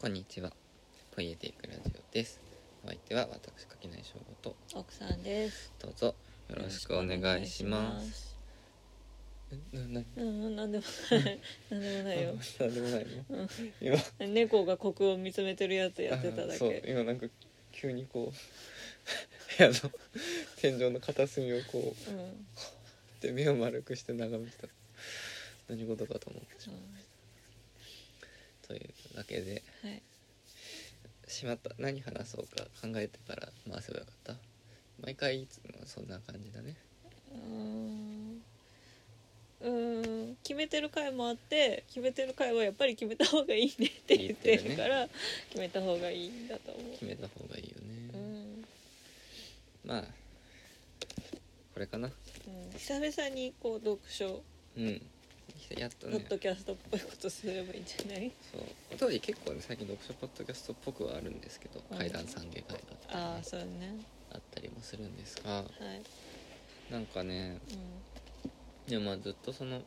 こんにちは。ポイエティックラジオです。お相手は私垣内翔吾と奥さんです。どうぞよろしくお願いします。えななうん、なんでもない。なんでもないよ。なんでもないの？うん今猫がコクを見つめてるやつやってただあそうけ。今なんか急にこう 部屋の天井の片隅をこううん。で目を丸くして眺めてた。何事かと思ってしまう。というわけではい。しまった何話そうか考えてから回せばよかった。毎回いつもそんな感じだね。うーん。うーん決めてる回もあって決めてる回はやっぱり決めた方がいいねって言ってるから決めた方がいいんだと思う決めた方がいいよね。うん、まあこれかなうん、久々にこう読書うんやっとね。ポッドキャストっぽいことすればいいんじゃない？そう。当時結構ね最近読書ポッドキャストっぽくはあるんですけど、うん階段三下会だったりね、ああそうね。あったりもするんですがはい、なんかねうでもまあずっとその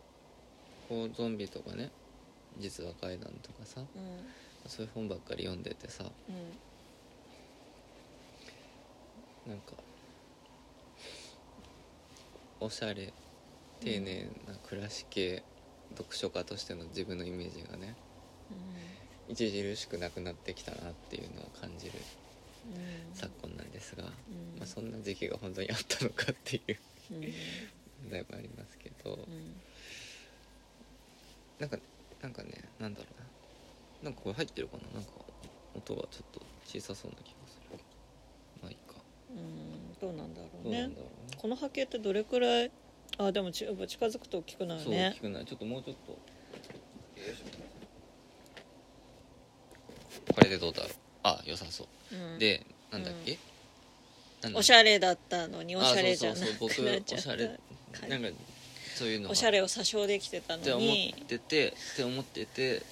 こうゾンビとかね実話怪談とかさんうん。そういう本ばっかり読んでてさうん。なんかおしゃれ丁寧な暮らし系読書家としての自分のイメージがね著しくなくなってきたなっていうのを感じるうん。昨今なんですが、うん。まあ、そんな時期が本当にあったのかっていううん。うん問題もありますけど、うん。なんかなんかねなんだろうな。なんかこれ入ってるかな？なんか音がちょっと小さそうな気がする。まあいいか。うん。どうなんだろどうね。うなんだろうね。この波形ってどれくらいあでもちやっぱ近づくと大きくなるそうね聞くないちょっともうちょっと。よいしょこれでどうだろう。あ良さそう、うん。でなんだっけ、なんだおしゃれだったのにおしゃれじゃなあそうそうくそう僕なっちゃっおしゃれたなんかそういうのが。おしゃれを詐称できてたって思のに。っててって思ってて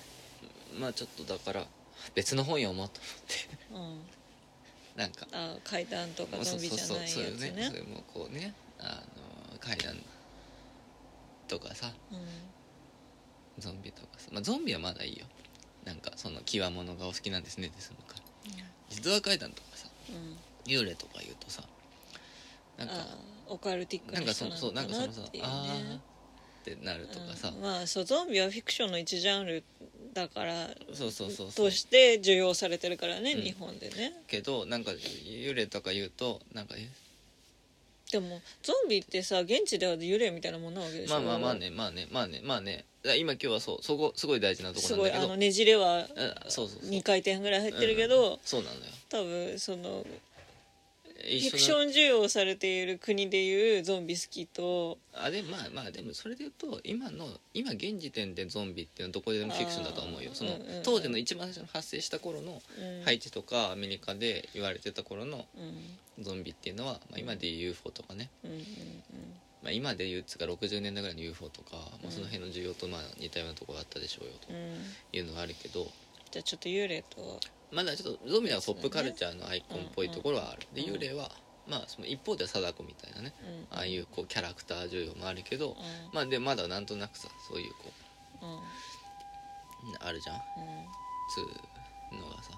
まあちょっとだから別の本読もうと思って。うん。なんか。あ階段とかゾンビじゃないやつそうそうそうそういうね。そねれもこうね。あの階段とかさうん。ゾンビとかさ、まあ、ゾンビはまだいいよ。なんかその極物がお好きなんですね。って済むから。実話階段とかさうん。幽霊とか言うとさなんかあオカルティックなんな人なかそそうなのかんかそのさなっていうあーっねてなるとかさ、うん。まあそうゾンビはフィクションの一ジャンルだからそうそうそうそう。として受容されてるからね、うん。日本でね。けどなんか幽霊とか言うとなんかえでもゾンビってさ現地では幽霊みたいなもんなわけでしょ。まあまあまあねまあねまあねまあね。今今日はそうそこすごい大事なとこすなんだけど。ごいあのねじれはあそうそうそう。2回転ぐらい入ってるけど、うん。そうなのよ。多分そのフィ一クション需要されている国でいうゾンビ好きと。あでまあまあでもそれで言うと今の今現時点でゾンビっていうのはどこでもフィクションだと思うよ。その当時の一番最初の発生した頃のうん。ハイチとかアメリカで言われてた頃のうん。ゾンビっていうのは、まあ、今でいう UFO とかね、うんうんまあ、今でいうつか60年代ぐらいの UFO とか、まあ、うん。その辺の需要とまあ似たようなところがあったでしょうよというのがあるけど。じゃあちょっと幽霊とはまだちょっとゾンビはポップカルチャーのアイコンっぽいところはある、でうん。幽霊はまあその一方では貞子みたいなね。うん。ああいうこうキャラクター需要もあるけど、うん。まあでまだなんとなくさそういうこうあるじゃん？つうのがさ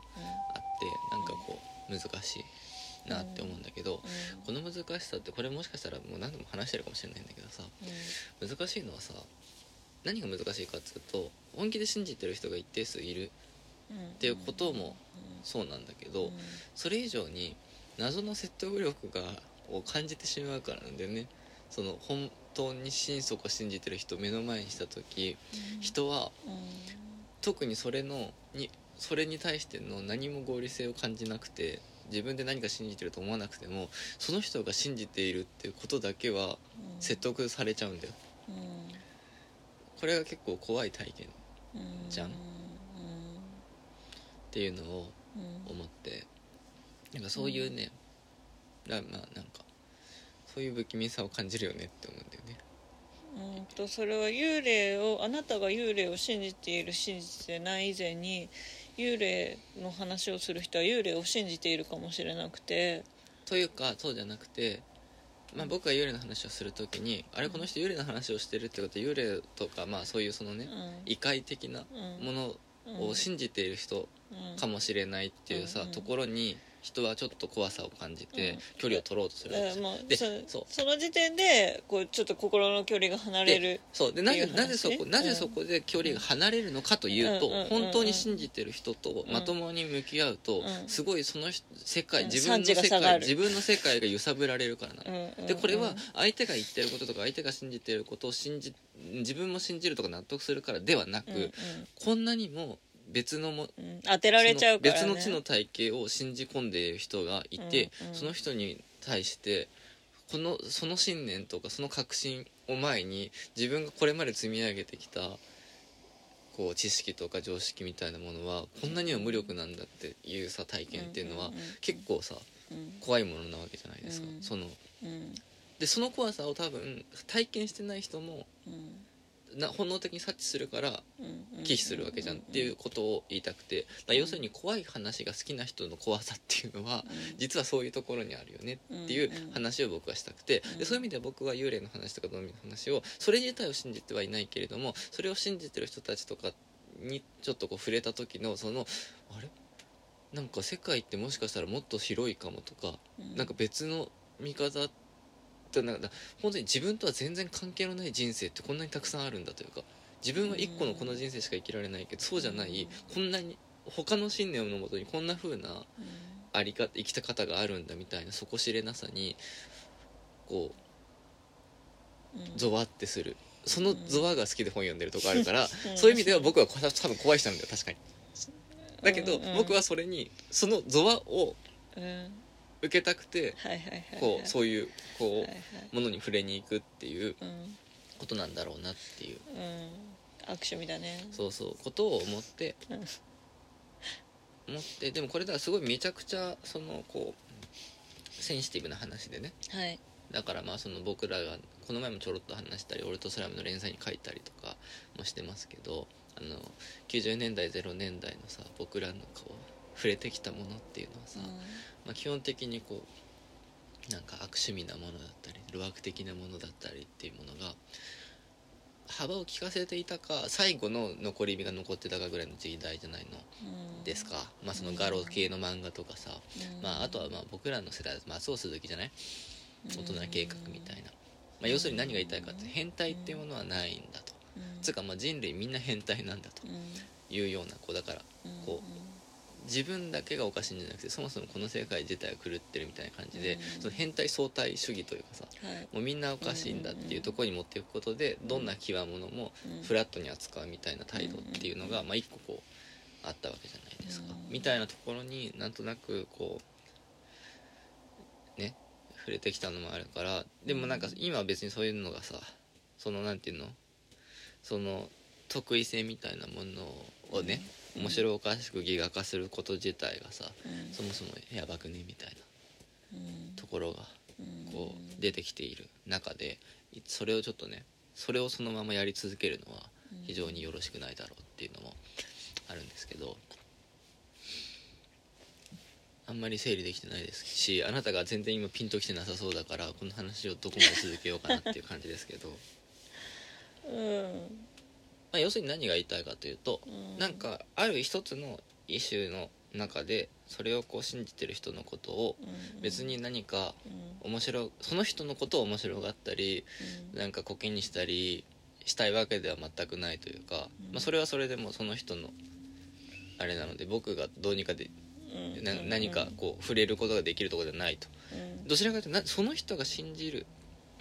あってなんかこう難しいなって思うんだけど、この難しさってこれもしかしたらもう何度も話してるかもしれないんだけどさ難しいのはさ何が難しいかっつうと本気で信じてる人が一定数いるっていうこともそうなんだけど、それ以上に謎の説得力がを感じてしまうからなんだよね。その本当に心底信じてる人を目の前にした時人は特にそれのにそれに対しての何も合理性を感じなくて自分で何か信じてると思わなくてもその人が信じているっていうことだけは説得されちゃうんだよ。これが結構怖い体験っじゃんていうのを思って。なんかそういうね、だまあなんかそういう不気味さを感じるよねって思うんだよね。うんとそれは幽霊をあなたが幽霊を信じている信じてない以前に幽霊の話をする人は幽霊を信じているかもしれなくて。というかそうじゃなくて、まあ、僕が幽霊の話をする時にあれこの人幽霊の話をしてるってことは幽霊とかまあそういうそのねうん。異界的なうん。ものを信じている人うんかもしれないっていうさ、うんうん。ところに人はちょっと怖さを感じてうん。距離を取ろうとするわけだからもうでそそう。その時点でこうちょっと心の距離が離れるそう。でなぜなぜそこなぜそこで距離が離れるのかというと、本当に信じてる人とうんまともに向き合うと、うん。すごいその人世界うん自分の世界自分の世界が揺さぶられるからなの、うんでこれは相手が言ってることとか相手が信じてることを信じ自分も信じるとか納得するからではなく、こんなにも別のもうん。当てられちゃうから、ね、別の地の体系を信じ込んでいる人がいて、うんうん。その人に対してこのその信念とかその確信を前に自分がこれまで積み上げてきたこう知識とか常識みたいなものはこんなには無力なんだっていうさ体験っていうのは結構さうん。怖いものなわけじゃないですか。うん。その。うん。でその怖さを多分体験してない人もうんな本能的に察知するからうん忌避するわけじゃんっていうことを言いたくて。要するに怖い話が好きな人の怖さっていうのは実はそういうところにあるよねっていう話を僕はしたくて。うんでそういう意味では僕は幽霊の話とかゾンビの話をそれ自体を信じてはいないけれどもそれを信じてる人たちとかにちょっとこう触れた時のそのあれ？なんか世界ってもしかしたらもっと広いかもとかうん。なんか別の見方ってなんか本当に自分とは全然関係のない人生ってこんなにたくさんあるんだというか自分は一個のこの人生しか生きられないけどそうじゃないこんなに他の信念のもとにこんな風なあり方生きた方があるんだみたいな底知れなさにこうゾワってする。そのゾワが好きで本読んでるとこあるから、うん。そういう意味では僕はこ多分怖い人なんだよ確かに。だけど、僕はそれにそのゾワをうん受けたくてこうそういうこう、ものに触れに行くっていううん。ことなんだろうなっていう。うん。握手みだね。そうそう。ことを思ってうん。思ってでもこれだからすごいめちゃくちゃそのこうセンシティブな話でね。はい。だからまあその僕らがこの前もちょろっと話したり「俺とスラム」の連載に書いたりとかもしてますけどあの90年代0年代のさ僕らのこう触れてきたものっていうのはさ、まあ、基本的にこうなんか悪趣味なものだったり路悪的なものだったりっていうものが幅を利かせていたか最後の残り火が残ってたかぐらいの時代じゃないの。うん。ですか、まあ、そのガロ系の漫画とかさ、うん。まあ、あとはまあ僕らの世代だと松尾鈴木じゃない？うん。大人計画みたいな、まあ、要するに何が言いたいかって変態っていうものはないんだと、うん。つうかまあ人類みんな変態なんだとうん。いうようなこうだからうんこ自分だけがおかしいんじゃなくてそもそもこの世界自体が狂ってるみたいな感じで、うん。その変態相対主義というかさはい。もうみんなおかしいんだっていうところに持っていくことでどんな極物もうん。フラットに扱うみたいな態度っていうのが、まあ、一個こうあったわけじゃないですか、うん。みたいなところになんとなくこうね触れてきたのもあるからでもなんか今は別にそういうのがさそのなんていうのその得意性みたいなものをね、うん面白おかしくギガ化すること自体がさうん。そもそもやばくねみたいなうん。ところがうん。こう出てきている中でいそれをちょっとねそれをそのままやり続けるのは非常によろしくないだろうっていうのもあるんですけどあんまり整理できてないですしあなたが全然今ピンときてなさそうだからこの話をどこまで続けようかなっていう感じですけど、うんまあ、要するに何が言いたいかというとうん。なんかある一つのイシューの中でそれをこう信じてる人のことをうん。別に何かうん。面白その人のことを面白がったりうん。なんかコケにしたりしたいわけでは全くないというか、うん。まあ、それはそれでもその人のあれなので僕がどうにかで何かこう触れることができるところではないと。うん。どちらかというとなその人が信じる、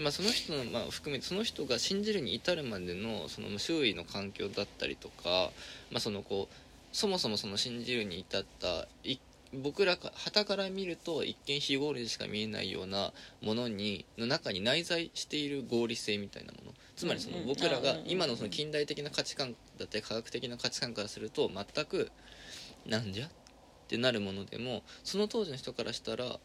まあ、その人のまあ含めてその人が信じるに至るまでのその周囲の環境だったりとか、まあ、そのこうそもそもその信じるに至ったい僕らか旗から見ると一見非合理でしか見えないようなものにの中に内在している合理性みたいなもの。つまりその僕らが今のその近代的な価値観だったり科学的な価値観からすると全くなんじゃ？ってなるものでもその当時の人からしたら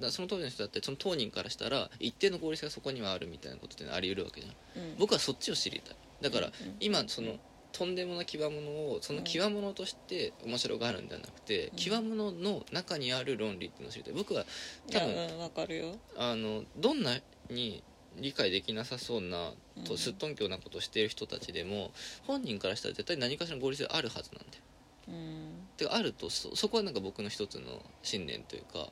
だその当時の人だってその当人からしたら一定の合理性がそこにはあるみたいなことってあり得るわけじゃん。うん。僕はそっちを知りたい。だからうん今そのとんでもな極物をその極物として面白がるんではなくて、うん。極物の中にある論理っていうのを知りたい。僕はい多や分かるよ。あのどんなに理解できなさそうなとすっとんきょうなことをしている人たちでも本人からしたら絶対何かしらの合理性あるはずなんだよ。うんてかあるとそそこはなんか僕の一つの信念というか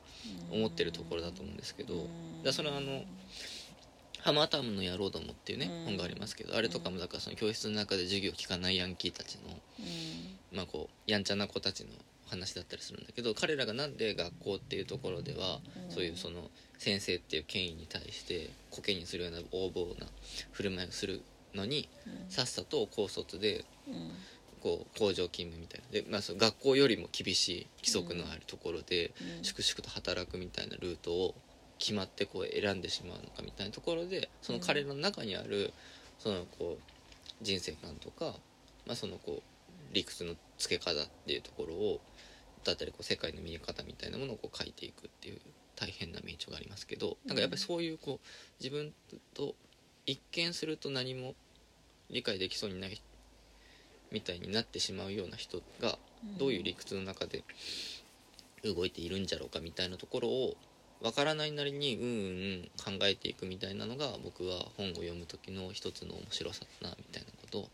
思ってるところだと思うんですけど、だそれはあのハマータームの野郎どもっていうね、うん。本がありますけどあれとかもだからその教室の中で授業を聞かないヤンキーたちのうん。まあこうやんちゃな子たちの話だったりするんだけど彼らがなんで学校っていうところでは、うん。そういうその先生っていう権威に対してコケにするような横暴な振る舞いをするのにうん。さっさと高卒でうんこう工場勤務みたいな。で、まあ、その学校よりも厳しい規則のあるところでうん。粛々と働くみたいなルートを決まってこう選んでしまうのかみたいなところでその彼の中にあるそのこう人生観とか、まあ、そのこう理屈のつけ方っていうところをだったりこう世界の見え方みたいなものをこう書いていくっていう大変な名著がありますけどなんかやっぱりそういうこう自分と一見すると何も理解できそうにないみたいになってしまうような人がどういう理屈の中で動いているんじゃろうかみたいなところをわからないなりにうんうん考えていくみたいなのが僕は本を読む時の一つの面白さだなみたいなことを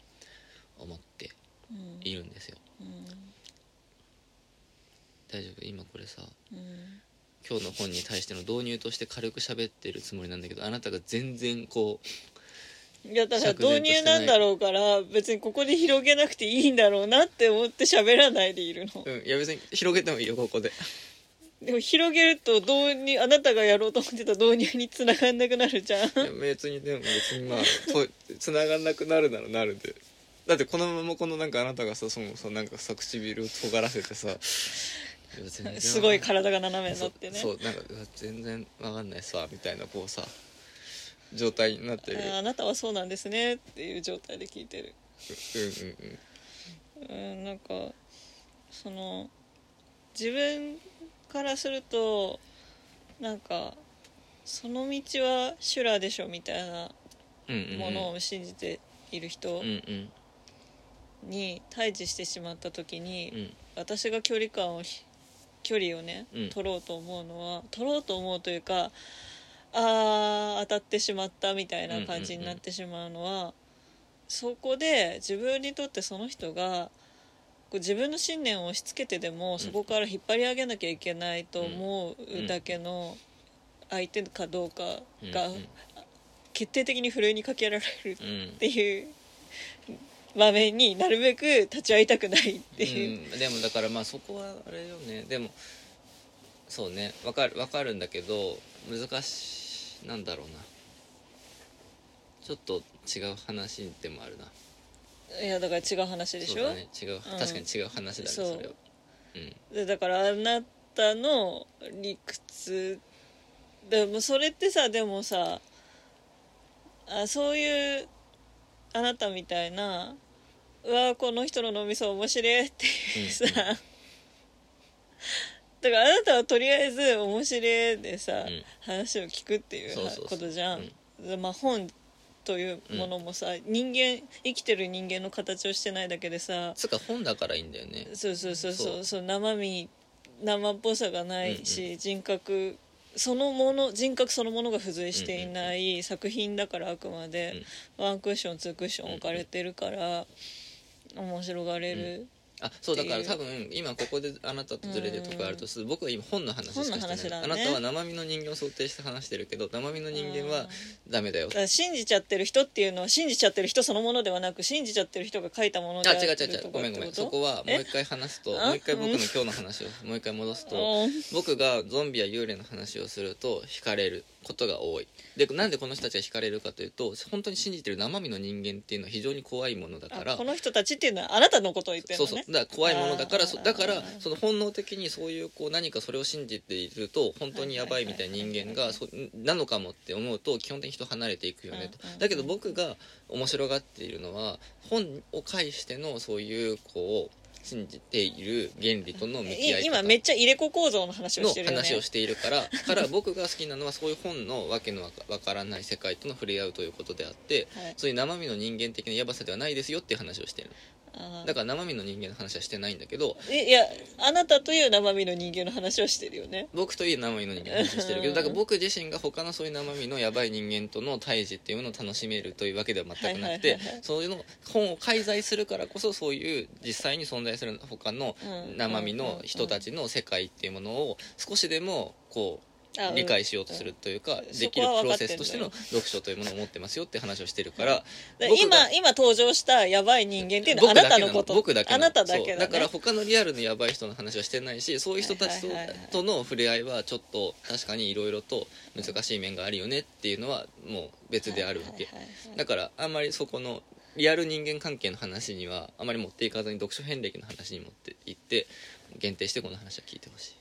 思ってうん。いるんですよ。うん。大丈夫？今これさうん。今日の本に対しての導入として軽く喋ってるつもりなんだけどあなたが全然こいやだから導入なんだろうから別にここで広げなくていいんだろうなって思って喋らないでいるの。う、うん、いや別に広げてもいいよここで。でも広げると導入あなたがやろうと思ってた導入に繋がんなくなるじゃん。いや別にでも別にまあと繋がんなくなるならなるで。だってこのままこのなんかあなたがさそのさなんかさ唇を尖らせてさ。すごい体が斜めになってね。そうそうなんか全然わかんないさみたいなこうさ状態になってる。ああなたはそうなんですねっていう状態で聞いてる。うんうんうん。うんなんかその自分からするとなんかその道は修羅でしょみたいなものを信じている人に対峙してしまった時に、うん。私が距離感をひ距離をね、うん。取ろうと思うのは取ろうと思うというかあー当たってしまったみたいな感じになってしまうのは、そこで自分にとってその人がこう自分の信念を押し付けてでもそこから引っ張り上げなきゃいけないと思うだけの相手かどうかがうんうん。決定的にふるいにかけられるうんっていう場面になるべく立ち会いたくないっていう、うん、でもだからまあそこはあれよね。でもそうね。わかるわかるんだけど難しいなんだろうな。ちょっと違う話でもあるな。いやだから違う話でしょ？そうだね。違う、確かに違う話だねそう。それは。うん。でだからあなたの理屈。でもそれってさでもさあそういうあなたみたいなうわこの人の脳みそ面白いっていうさ、うんうんだからあなたはとりあえず面白いでさ、ん。話を聞くっていうそうそうそう。ことじゃん。でまあ本というものもさ、人間生きてる人間の形をしてないだけでさつうか本だからいいんだよね。そうそうそうそうそう。そう生身生っぽさがないし、人格そのもの人格そのものが付随していない作品だからあくまで、ワンクッションツークッション置かれてるから、面白がれる、あそうだから多分今ここであなたとずれてるとこあるとする僕は今本の話しかしてない。ね。あなたは生身の人間を想定して話してるけど生身の人間はダメだよ。だ信じちゃってる人っていうのは信じちゃってる人そのものではなく信じちゃってる人が書いたものであ違う違う違う。ごめんごめん。そこはもう一回話すとあ？もう一回僕の今日の話をもう一回戻すと僕がゾンビや幽霊の話をすると惹かれることが多い。でなんでこの人たちが惹かれるかというと本当に信じてる生身の人間っていうのは非常に怖いものだからあこの人たちっていうのはあなたのことを言ってるのね。そうそう。だから怖いものだからだからその本能的にそういうこう何かそれを信じていると本当にやばいみたいな人間がそなのかもって思うと基本的に人離れていくよねと。うんうん。だけど僕が面白がっているのは本を介してのそういうこう信じている原理との向き合い方い今めっちゃ入れ子構造の話をのしてるよね。話をしているからから僕が好きなのはそういう本のわけのわからない世界との触れ合うということであってはい。そういう生身の人間的なやばさではないですよっていう話をしているだから生身の人間の話はしてないんだけどいいやあなたという生身の人間の話はしてるよね。僕という生身の人間の話をしてるけどだから僕自身が他のそういう生身のやばい人間との対峙っていうのを楽しめるというわけでは全くなくてそういうの本を介在するからこそそういう実際に存在する他のうん。生身の人たちの世界っていうものを少しでもこう理解しようとするというかうん。できるプロセスとしての読書というものを持ってますよって話をしてるから今今登場したやばい人間っていうのはあなたのこと。僕だけあなただけだ、から他のリアルのやばい人の話はしてないしそういう人たちと,、の触れ合いはちょっと確かにいろいろと難しい面があるよねっていうのはもう別であるわけ、だからあんまりそこのリアル人間関係の話にはあまり持っていかずに読書遍歴の話に持っていって限定してこの話は聞いてほしい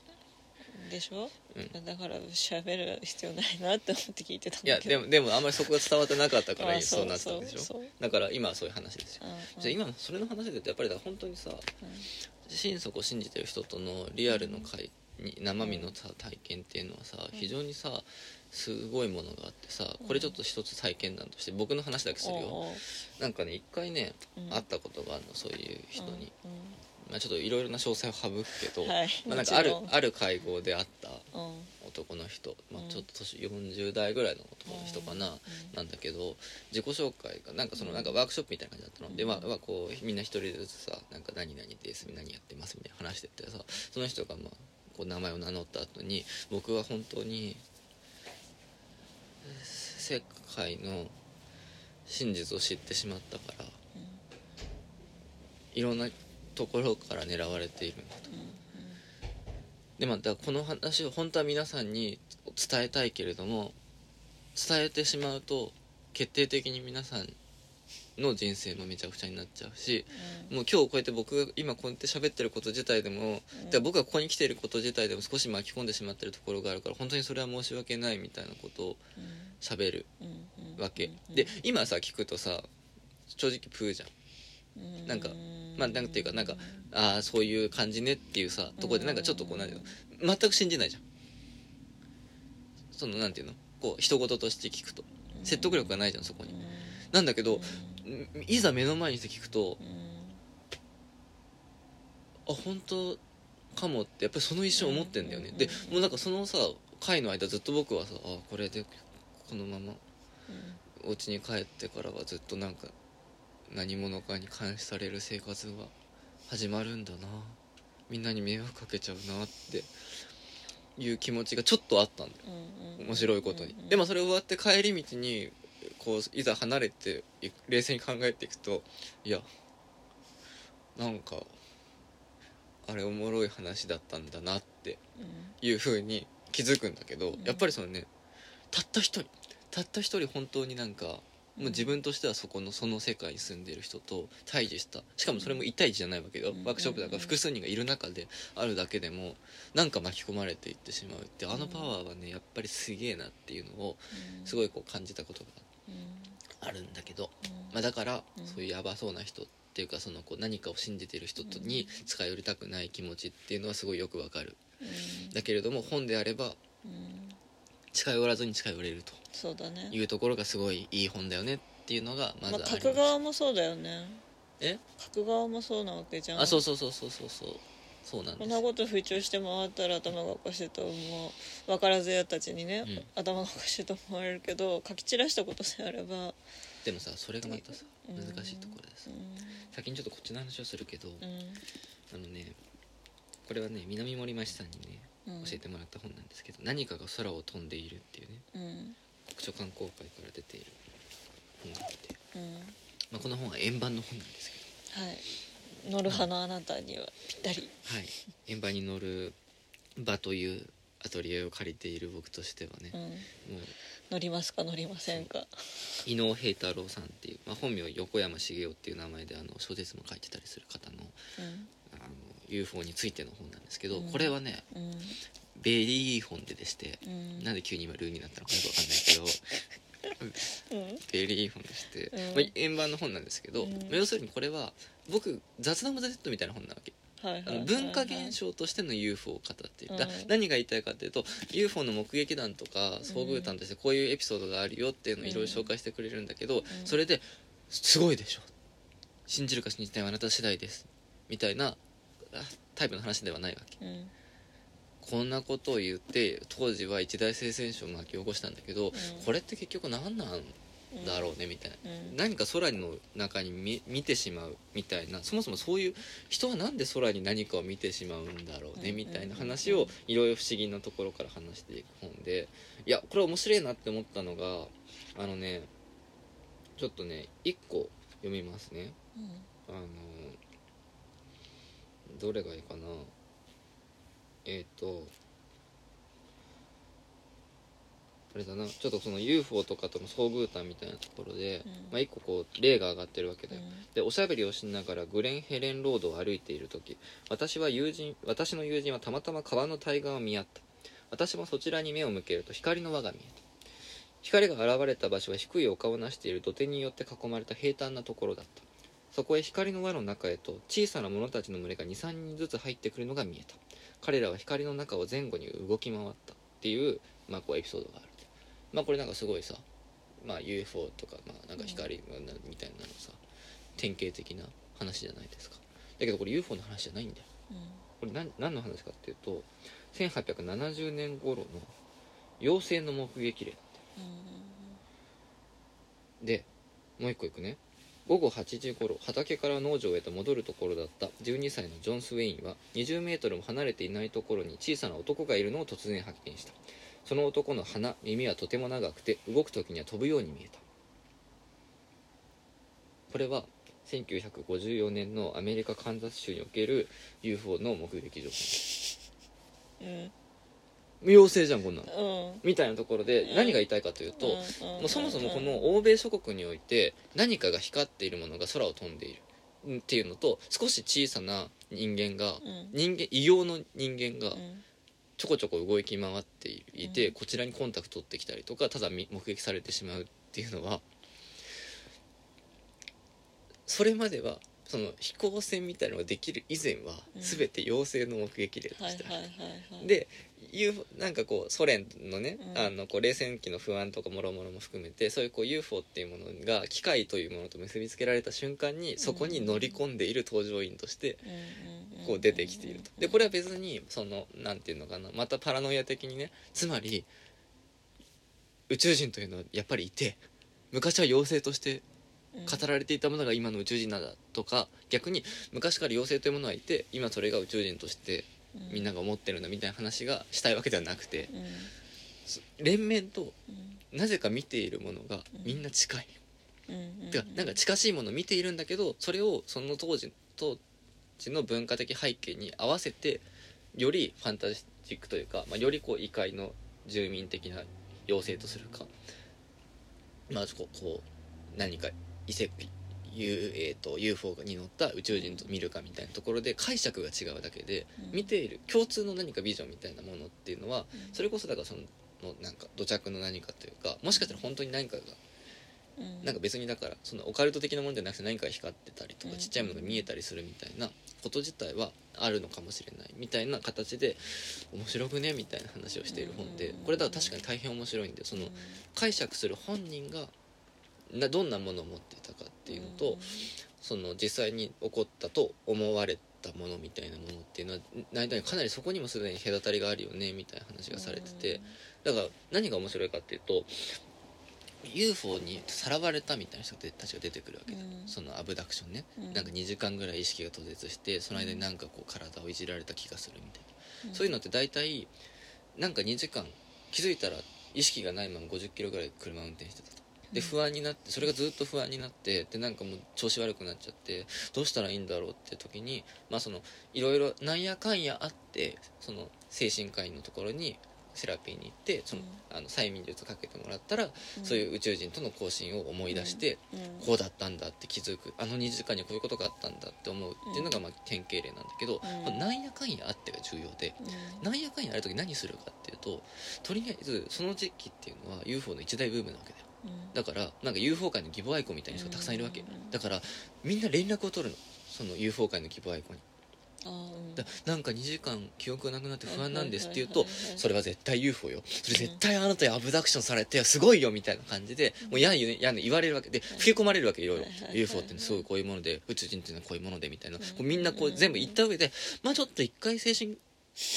でしょ、うだから喋る必要ないなって思って聞いてたんいやだけど。でもでもあんまりそこが伝わってなかったからあそうなったんでしょ？そうそう。だから今はそういう話ですよ。うん。じゃあ今それの話で言うとやっぱりだから本当にさ心底信じてる人とのリアルの会に生身のさ体験っていうのはさ非常にさすごいものがあってさこれちょっと一つ体験談として僕の話だけするよ。おうおう。なんかね一回ねうん。会ったことがあるのそういう人に、うんまあ、ちょっといろいろな詳細を省くけど、はい。まあ、なんかあるある会合で会ったうん。男の人、まあう、んちょっと年40代ぐらいの男の人かな、なんだけど自己紹介がなんかそのなんかワークショップみたいな感じだったの、でまあまあこうみんな一人ずつさ「なんか何々です何やってます」みたいな話してってさその人がまあこう名前を名乗った後に僕は本当に世界の真実を知ってしまったからいろんなところから狙われているんだと。でまあ、だからこの話を本当は皆さんに伝えたいけれども伝えてしまうと決定的に皆さんの人生もめちゃくちゃになっちゃうしもう今日こうやって僕が今こうやって喋ってること自体でも、うん。で僕がここに来ていること自体でも少し巻き込んでしまってるところがあるから本当にそれは申し訳ないみたいなことを喋るわけ、で今さ聞くとさ正直プーじゃんなんかまあなんていうかなんかああそういう感じねっていうさところでなんかちょっとこうなんていうの？全く信じないじゃん。そのなんていうの？こう人事として聞くと。説得力がないじゃんそこに。なんだけどいざ目の前にして聞くとあ本当かもってやっぱりその一瞬思ってんだよね。でもうなんかそのさ回の間ずっと僕はさあこれでこのままお家に帰ってからはずっとなんか何者かに監視される生活が始まるんだな。みんなに迷惑かけちゃうなっていう気持ちがちょっとあったんだよ。面白いことに。でもそれ終わって帰り道にこういざ離れて冷静に考えていくといやなんかあれおもろい話だったんだなっていうふうに気づくんだけど、ん。やっぱりそのねたった一人たった一人本当になんかもう自分としてはそこのその世界に住んでいる人と対峙した。しかもそれも1対1じゃないわけよ、うん。ワークショップだから複数人がいる中であるだけでもなんか巻き込まれていってしまうってあのパワーはねやっぱりすげえなっていうのをすごいこう感じたことがあるんだけど、まあ、だからうん。そういうヤバそうな人っていうかそのこう何かを信じている人とに近寄りたくない気持ちっていうのはすごいよくわかる。だけれども本であれば近寄らずに近寄れるそうだね。というところがすごいいい本だよねっていうのがまずまああります、書く側もそうだよね。え？書く側もそうなわけじゃん。あそうそうそうそうそうそう。そうなんです。こんなこと不調して回ったら頭がおかしいと思う。分からず屋たちにね、うん。頭がおかしいと思われるけど書き散らしたことであれば。でもさそれがまたさうん。難しいところです。う先にちょっとこっちの話をするけど、ん。あのねこれはね南森町さんにねうん教えてもらった本なんですけど「何かが空を飛んでいる」っていうね。うん。読書観光会から出ている本があって、うん。まあ、この本は円盤の本なんですけはい。乗る派のあなたにはぴったり。ど、はい、円盤に乗る場というアトリエを借りている僕としてはねう、ん。もう。乗りますか乗りませんか。稲生平太郎さんっていう、まあ、本名横山茂雄っていう名前であの小説も書いてたりする方のうん。あの UFO についての本なんですけど、うん。これはねうん。 very 本ででして、うん。なんで急に今ルーになったのかよくわかんないけどうん。 very 本でして、うん。まあ、円盤の本なんですけど、要するにこれは僕雑談モザ Z みたいな本なわけ。文化現象としての UFO を語っている、だうん。何が言いたいかっていうと UFO の目撃談とか遭遇談としてこういうエピソードがあるよっていうのをいろいろ紹介してくれるんだけど、ん。それですごいでしょ。信じるか信じないはあなた次第です。みたいなあタイプの話ではないわけ。うん。こんなことを言って当時は一大センセーションを巻き起こしたんだけど、これって結局何なんだろうねみたいな、うん。何か空の中に見見てしまうみたいなそもそもそういう人はなんで空に何かを見てしまうんだろうねうん。みたいな話をいろいろ不思議なところから話していく本でいやこれ面白いなって思ったのがあのねちょっとね1個読みますね。あのどれがいいかな？えっ、とあれだな。ちょっとその UFO とかとの遭遇談みたいなところで、うん。まあ、1個こう例が上がってるわけだよ、うん。でおしゃべりをしながらグレンヘレンロードを歩いている時私は友人私の友人はたまたま川の対岸を見合った。私もそちらに目を向けると光の輪が見えた。光が現れた場所は低い丘をなしている土手によって囲まれた平坦なところだったそこへ光の輪の中へと小さな者たちの群れが23人ずつ入ってくるのが見えた。彼らは光の中を前後に動き回ったっていう,、まあ、こうエピソードがあるまあこれなんかすごいさ、まあ、UFO とか,、まあ、なんか光みたいなのさ典型的な話じゃないですか。だけどこれ UFO の話じゃないんだよ。これ何何の話かっていうと1870年頃の妖精の目撃例でもう一個いくね午後8時頃畑から農場へと戻るところだった12歳のジョン・スウェインは20メートルも離れていないところに小さな男がいるのを突然発見した。その男の鼻耳はとても長くて動く時には飛ぶように見えた。これは1954年のアメリカカンザス州における UFO の目撃情報。うん。妖精じゃんこんなの。うん。みたいなところで何が言いたいかというと、もうそもそもこの欧米諸国において何かが光っているものが空を飛んでいるうんっていうのと少し小さな人間がうん。人間異様の人間がうん。ちょこちょこ動き回っていて、うん。こちらにコンタクト取ってきたりとかただみ目撃されてしまうっていうのはそれまではその飛行船みたいなのができる以前はうん。全て妖精の目撃例とはいしてあるはいはいはい。でいうなんかこうソ連のね、うん。あのこう冷戦期の不安とかもろもろも含めてそういうこう UFO っていうものが機械というものと結びつけられた瞬間にそこに乗り込んでいる搭乗員としてこう出てきていると。でこれは別にそのなんていうのかなまたパラノイア的にねつまり宇宙人というのはやっぱりいて昔は妖精として語られていたものが今の宇宙人なんだとか逆に昔から妖精というものはいて今それが宇宙人としてみんなが思ってるんだみたいな話がしたいわけではなくて連綿とうん。なぜか見ているものがみんな近い、てかなんか近しいものを見ているんだけどそれをその当時当時の文化的背景に合わせてよりファンタジックというか、まあ、よりこう異界の住民的な妖精とするか。まあこうこう何か異世 U、えー、と UFO に乗った宇宙人と見るかみたいなところで解釈が違うだけでうん。見ている共通の何かビジョンみたいなものっていうのはうん。それこそだからそののなんか土着の何かというかもしかしたら本当に何かがうん。なんか別にだからそのオカルト的なものじゃなくて何かが光ってたりとかうん。ちっちゃいものが見えたりするみたいなこと自体はあるのかもしれないみたいな形で面白くねみたいな話をしている本でうん。これだから確かに大変面白いんでその解釈する本人がなどんなものを持っていたかっていうのとその実際に起こったと思われたものみたいなものっていうのは間にかなりそこにもすでに隔たりがあるよねみたいな話がされててだから何が面白いかっていうと UFO にさらわれたみたいな人たちが出てくるわけだ、うん。そのアブダクションね、うん。なんか2時間ぐらい意識が途絶してその間になんかこう体をいじられた気がするみたいな、うん。そういうのって大体なんか2時間気づいたら意識がないまま50キロぐらい車運転してたとで不安になってそれがずっと不安になってでなんかもう調子悪くなっちゃってどうしたらいいんだろうって時にまあそのいろいろなんやかんやあってその精神科医のところにセラピーに行ってその、あの催眠術かけてもらったら、そういう宇宙人との交信を思い出して、うん。こうだったんだって気づく。あの2時間にこういうことがあったんだって思うっていうのがまあ典型例なんだけど、うん。このなんやかんやあってが重要で。うん。なんやかんやある時何するかっていうととりあえずその時期っていうのは UFO の一大ブームなわけだよ。うんだからなんか UFO 界の義母愛子みたいな人がたくさんいるわけうんだからみんな連絡を取るの。その UFO 界の義母愛子に。だなんか2時間記憶がなくなって不安なんですって言うとそれは絶対 UFO よ。それ絶対あなたにアブダクションされてすごいよみたいな感じでもうやんやん言われるわけで吹き込まれるわけいろいろ。UFO ってすごいこういうもので宇宙人っていうのはこういうものでみたいな。うん。こうみんなこう全部言った上でまあちょっと一回精神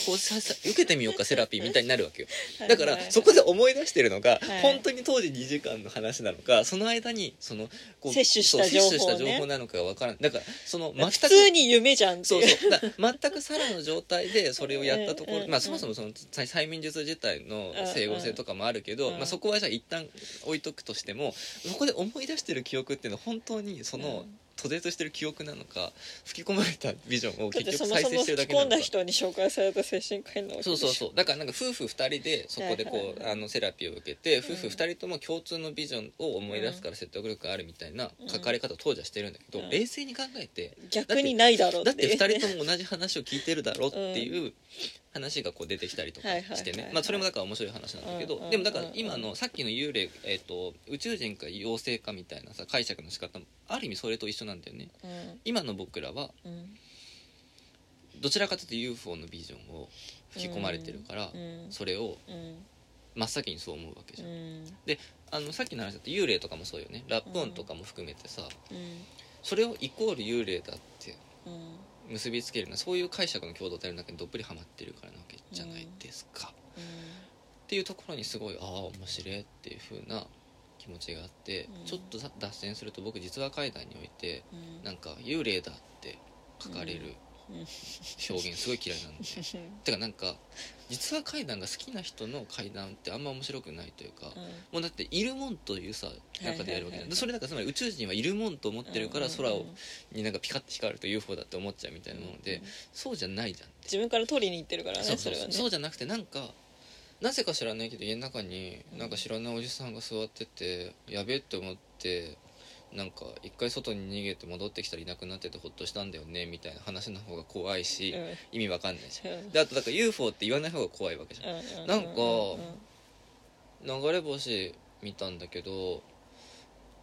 こうささ受けてみようかセラピーみたいになるわけよ。だからそこで思い出してるのがはい。本当に当時2時間の話なのかその間にそのこう摂取した情報ねした情報なのかが分からないだからその全く普通に夢じゃんそうそう。全くさらの状態で それをやったところ、うんまあ、そもそもその催催眠術自体の整合性とかもあるけど、うん。まあ、そこはじゃあ一旦置いとくとしてもそこで思い出してる記憶っていうのは本当にそのうん途絶してる記憶なのか吹き込まれたビジョンをだって結局再生してるだけなのか。き込んだ。人に紹介された精神科医なわけでしょそうそうそう。だからなんか夫婦2人でそこでこうはいあのセラピーを受けて夫婦うん2人とも共通のビジョンを思い出すから説得力があるみたいな書かれ方を当時はしてるんだけどうん。冷静に考えて逆にないだろうだっていう2人とも同じ話を聞いてるだろっていう話がこう出てきたりとかしてね。まあそれもだから面白い話なんだけど。でもだから今のさっきの幽霊えっと宇宙人か妖精かみたいなさ解釈の仕方もある意味それと一緒なんだよね。うん。今の僕らはうん。どちらかというと UFO のビジョンを吹き込まれてるからうんそれをうん。真っ先にそう思うわけじゃん。うん。あのさっきの話だと幽霊とかもそうよね。ラップ音とかも含めてさうん。それをイコール幽霊だってうん結びつけるなそういう解釈の共同体の中にどっぷりハマってるからなわけじゃないですか、っていうところにすごいああ面白いっていうふうな気持ちがあって、うんちょっと脱線すると僕実話怪談においてうんなんか幽霊だって書かれる表現すごい嫌いなんで、てかなんか実話怪談が好きな人の怪談ってあんま面白くないというか、もうだっているもんというさ中でやるわけはいはいはいでそれだからつまり宇宙人はいるもんと思ってるからうん空をになんかピカッて光ると UFO だって思っちゃうみたいなもので、うんそうじゃないじゃん自分から取りに行ってるからねそれはね。そうじゃなくてなんかなぜか知らないけど家の中になんか知らないおじさんが座っててやべえって思ってなんか一回外に逃げて戻ってきたらいなくなっててほっとしたんだよねみたいな話の方が怖いし、うん。意味わかんないじゃん。うん。であとだから UFO って言わない方が怖いわけじゃん。うなんかうん。流れ星見たんだけど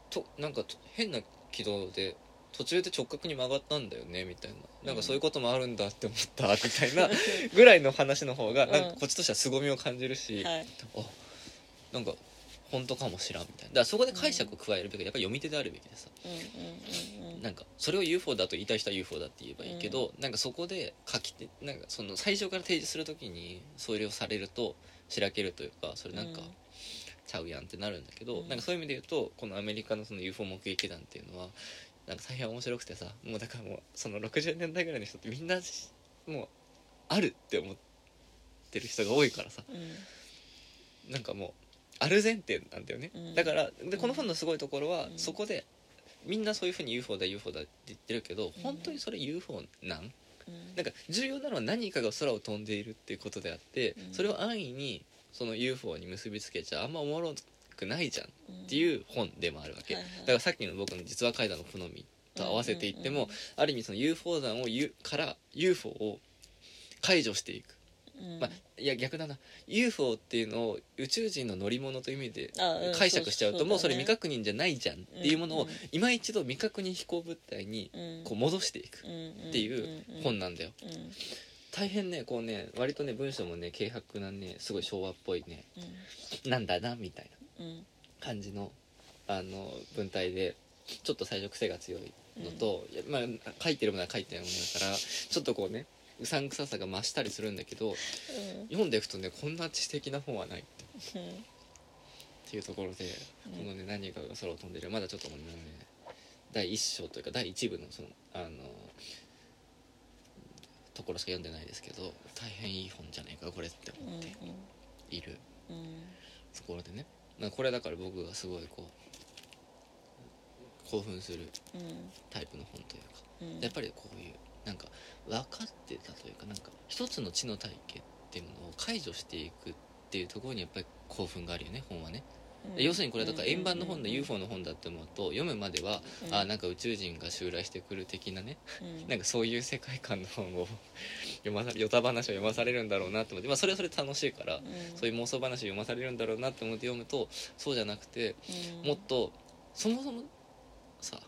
となんかと変な軌道で途中で直角に曲がったんだよねみたいな。なんかそういうこともあるんだって思ったみたいなぐらいの話の方がなんかこっちとしては凄みを感じるし、はい。あなんか本当かもしらんみたいな。だからそこで解釈を加えるべきでやっぱり読み手であるべきでさ。うんうんうんうんなんかそれを UFO だと言いたい人は UFO だって言えばいいけど、なんかそこで書き手なんかその最初から提示するときにそれをされるとしらけるというかそれなんか、うん。ちゃうやんってなるんだけど、うん。なんかそういう意味で言うとこのアメリカのその UFO 目撃団っていうのはなんか大変面白くてさもうだからもうその60年代ぐらいの人ってみんなもうあるって思ってる人が多いからさ。うん。なんかもうある前提なんだよね、うん。だからでこの本のすごいところは、うん。そこでみんなそういうふうに UFO だ UFO だって言ってるけど、うん。本当にそれ UFO なん？うん。なんか重要なのは何かが空を飛んでいるっていうことであって、うん。それを安易にその UFO に結びつけちゃあんまおもろくないじゃんってういう本でもあるわけ、だからさっきの僕の実話怪談の好みと合わせていっても、ある意味その UFO 団をから UFO を解除していく、うん。まあいや逆だな。UFO っていうのを宇宙人の乗り物という意味で解釈しちゃうともうそれ未確認じゃないじゃんっていうものをうんうん。今一度未確認飛行物体にうん。こう戻していくっっていう本なんだよ。うん。うん大変ねこうね割とね文章もね軽薄なねすごい昭和っぽいねうん。なんだなみたいなうん。感じのあの文体でちょっと最初癖が強いのと、いやまあ、書いてるものは書いてるものだからちょっとこうねうさんくささが増したりするんだけど読ん。でいくとねこんな知的な本はないって。うん。っていうところで、うん。このね何かが空を飛んでる。まだちょっともうね第一章というか第一部のそのあのところしか読んでないですけど大変いい本じゃないかこれってうん思っている。うん。ところでね。まあこれだから僕がすごいこう興奮するうん。タイプの本というか。うん。やっぱりこういうなんか分かってたというかなんか一つの知の体系っていうものを解除していくっていうところにやっぱり興奮があるよね本はね、うん。要するにこれだから円盤の本のうん UFO の本だって思うと読むまでは、うん。あなんか宇宙人が襲来してくる的なねうん。なんかそういう世界観の本を 読まされヨタ話を読まされるんだろうなと思って、まあ、それはそれで楽しいから、うん。そういう妄想話を読まされるんだろうなと思って読むとそうじゃなくてうん。もっとそもそもさ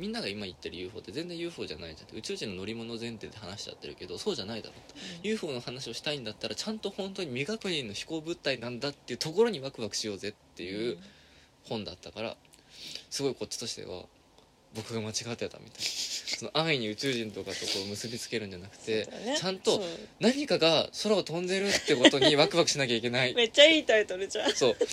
みんなが今言ってる UFO って全然 UFO じゃないじゃん宇宙人の乗り物前提で話しちゃってるけどそうじゃないだろうと、うん。UFO の話をしたいんだったらちゃんと本当に未確認の飛行物体なんだっていうところにワクワクしようぜっていう本だったからすごいこっちとしては僕が間違ってたみたい。なその安易に宇宙人とかとこう結びつけるんじゃなくて、ね。ちゃんと何かが空を飛んでるってことにワクワクしなきゃいけない。めっちゃいいタイトルじゃん。そう。っ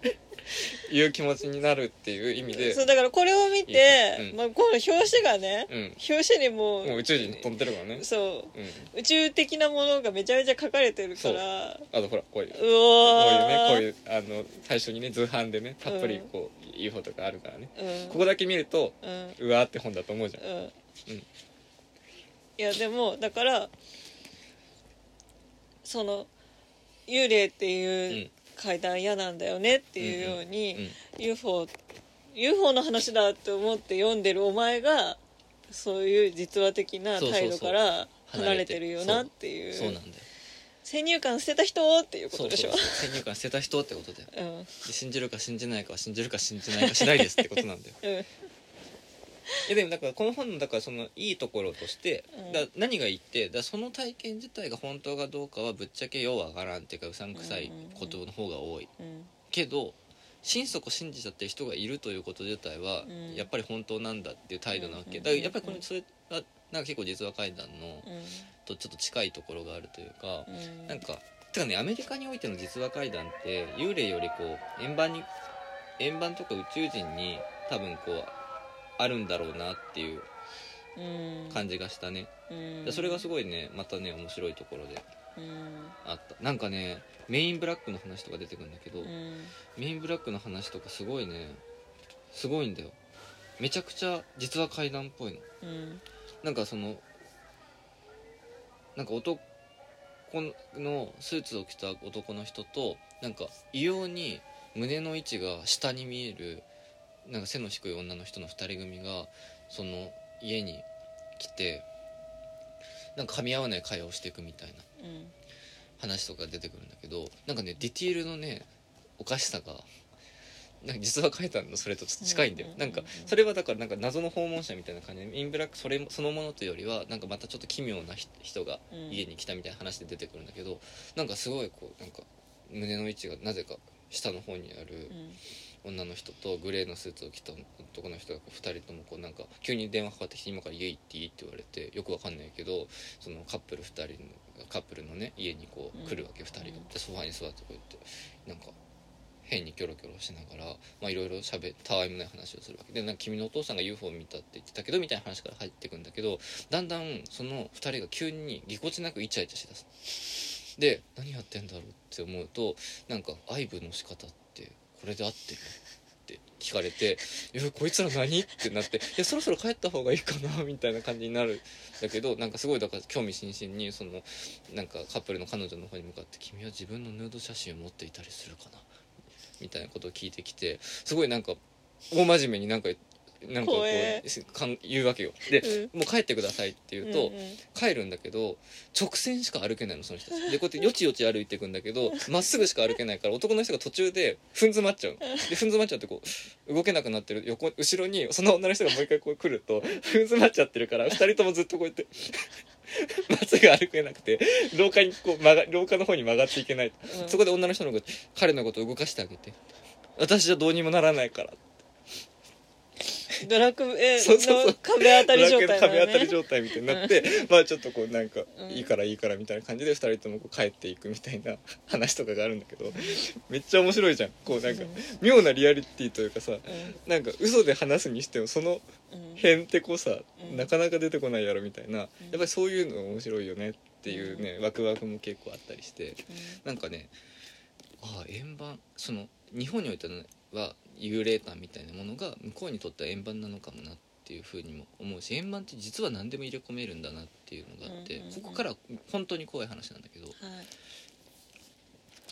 て いう気持ちになるっていう意味で。そうだからこれを見て、うん。まあ、この表紙がね、うん。表紙にもうもう宇宙人飛んでるからね。そう。うん宇宙的なものがめちゃめちゃ書かれてるから。あとほらこういう。うこういうねこういうあの最初にね図版でねたっぷりこう、UFO とかあるからね。うん。ここだけ見るとうわーって本だと思うじゃん。うん。いやでもだからその幽霊っていう階段嫌なんだよねっていうように、うん UFO UFO の話だって思って読んでるお前がそういう実話的な態度から離れてるよなっていう。そう。なんだよ。先入観捨てた人っていうことでしょ？先入観捨てた人ってことだよ。うん。で信じるか信じないかは信じるか信じないか次第ですってことなんだよ。うん。い やでもだからこの本のだからそのいいところとして、うん。だ何がいいってだその体験自体が本当かどうかはぶっちゃけようわからんっていうかうさんくさいことの方が多い、うん。けど心底信じちゃってる人がいるということ自体は、うん。やっぱり本当なんだっていう態度なわけ、うん。だからやっぱりこのそれはなんか結構実話怪談のうん。とちょっと近いところがあるというか、うん。なんかてかねアメリカにおいての実話怪談って幽霊よりこう円盤に円盤とか宇宙人に多分こうあるんだろうなっていううん。感じがしたね、うん。でそれがすごいねまたね面白いところでうん。あった。なんかねメインブラックの話とか出てくるんだけど、うん。メインブラックの話とかすごいねすごいんだよ。めちゃくちゃ実話怪談っぽいの。うん。なんかそのなんか男のスーツを着た男の人となんか異様に胸の位置が下に見えるなんか背の低い女の人の2人組がその家に来てなんか噛み合わない会話をしていくみたいなうん話とか出てくるんだけどなんかねディティールのねおかしさがなんか実は書いたのそれとちょっと近いんだよ、うんなんかそれはだからなんか謎の訪問者みたいな感じ。でインブラックそれそのものというよりはなんかまたちょっと奇妙な人人がうん。家に来たみたいな話で出てくるんだけど、なんかすごいこうなんか胸の位置がなぜか下の方にあるうん女の人とグレーのスーツを着た男の人が2人ともこうなんか急に電話かかってきて今から家行っていいって言われてよくわかんないけどそのカップル2人のカップルのね家にこう来るわけ、2人が。でソファに座ってこうやってなんか変にキョロキョロしながらまあいろいろしゃべたわいもない話をするわけでなんか君のお父さんが UFO を見たって言ってたけどみたいな話から入ってくんだけどだんだんその2人が急にぎこちなくイチャイチャしだす。で何やってんだろうって思うとなんか愛撫の仕方ってこれで合ってる？って聞かれて「いやこいつら何?」ってなって「いやそろそろ帰った方がいいかな」みたいな感じになるんだけどなんかすごいだから興味津々にそのなんかカップルの彼女の方に向かって「君は自分のヌード写真を持っていたりするかな?」みたいなことを聞いてきてすごいなんか大真面目になんかなんかこ怖え。うかん言うわけよ。で、うん。もう帰ってくださいって言うと、うんうん。帰るんだけど直線しか歩けないのその人たち。でこうやってよちよち歩いていくんだけどまっすぐしか歩けないから男の人が途中でふん詰まっちゃうの。でふん詰まっちゃってこう動けなくなってる。横後ろにその女の人がもう一回こう来るとふん詰まっちゃってるから二人ともずっとこうやって まっすぐ歩けなくて廊下にこう曲が廊下の方に曲がっていけない、うん。そこで女の人の方が彼のことを動かしてあげて。私じゃどうにもならないから ドラクエの壁当たり状態だ壁当たりね状態みたいになって、まあちょっとこうなんか、うん。いいからいいからみたいな感じで2人ともこう帰っていくみたいな話とかがあるんだけどめっちゃ面白いじゃん。こうなんか妙なリアリティというかさなんか嘘で話すにしてもそのうん。うんへんてこさ、うん。なかなか出てこないやろみたいなやっぱりそういうのが面白いよねっていうね、ワクワクも結構あったりしてなんかねああ円盤その日本においては幽霊感みたいなものが向こうにとっては円盤なのかもなっていうふうにも思うし円盤って実は何でも入れ込めるんだなっていうのがあって、うんうんうん。ここから本当に怖い話なんだけどはい。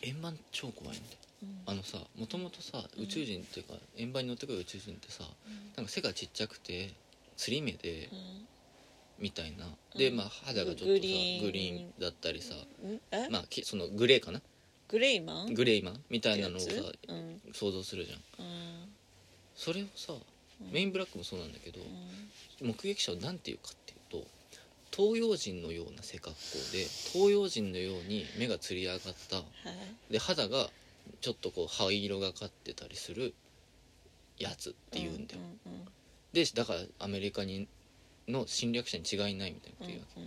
円盤超怖いんだよ。うん。あのさもともとさうん。宇宙人っていうか円盤に乗ってくる宇宙人ってさうん。なんか背がちっちゃくてつり目でうん。みたいな。でうん。まあ肌がちょっとさグリーン。だったりさまあきそのグレーかな？グレイマン？グレイマンみたいなのをさうん想像するじゃん。うん。それをさうん。メインブラックもそうなんだけどうん。目撃者を何て言うかっていうと東洋人のような背格好で東洋人のように目がつり上がった。はい。で肌がちょっとこう灰色がかってたりするやつっていうんだよ、うんうんでだからアメリカにの侵略者に違いないみたいなことうん言うわけ、うん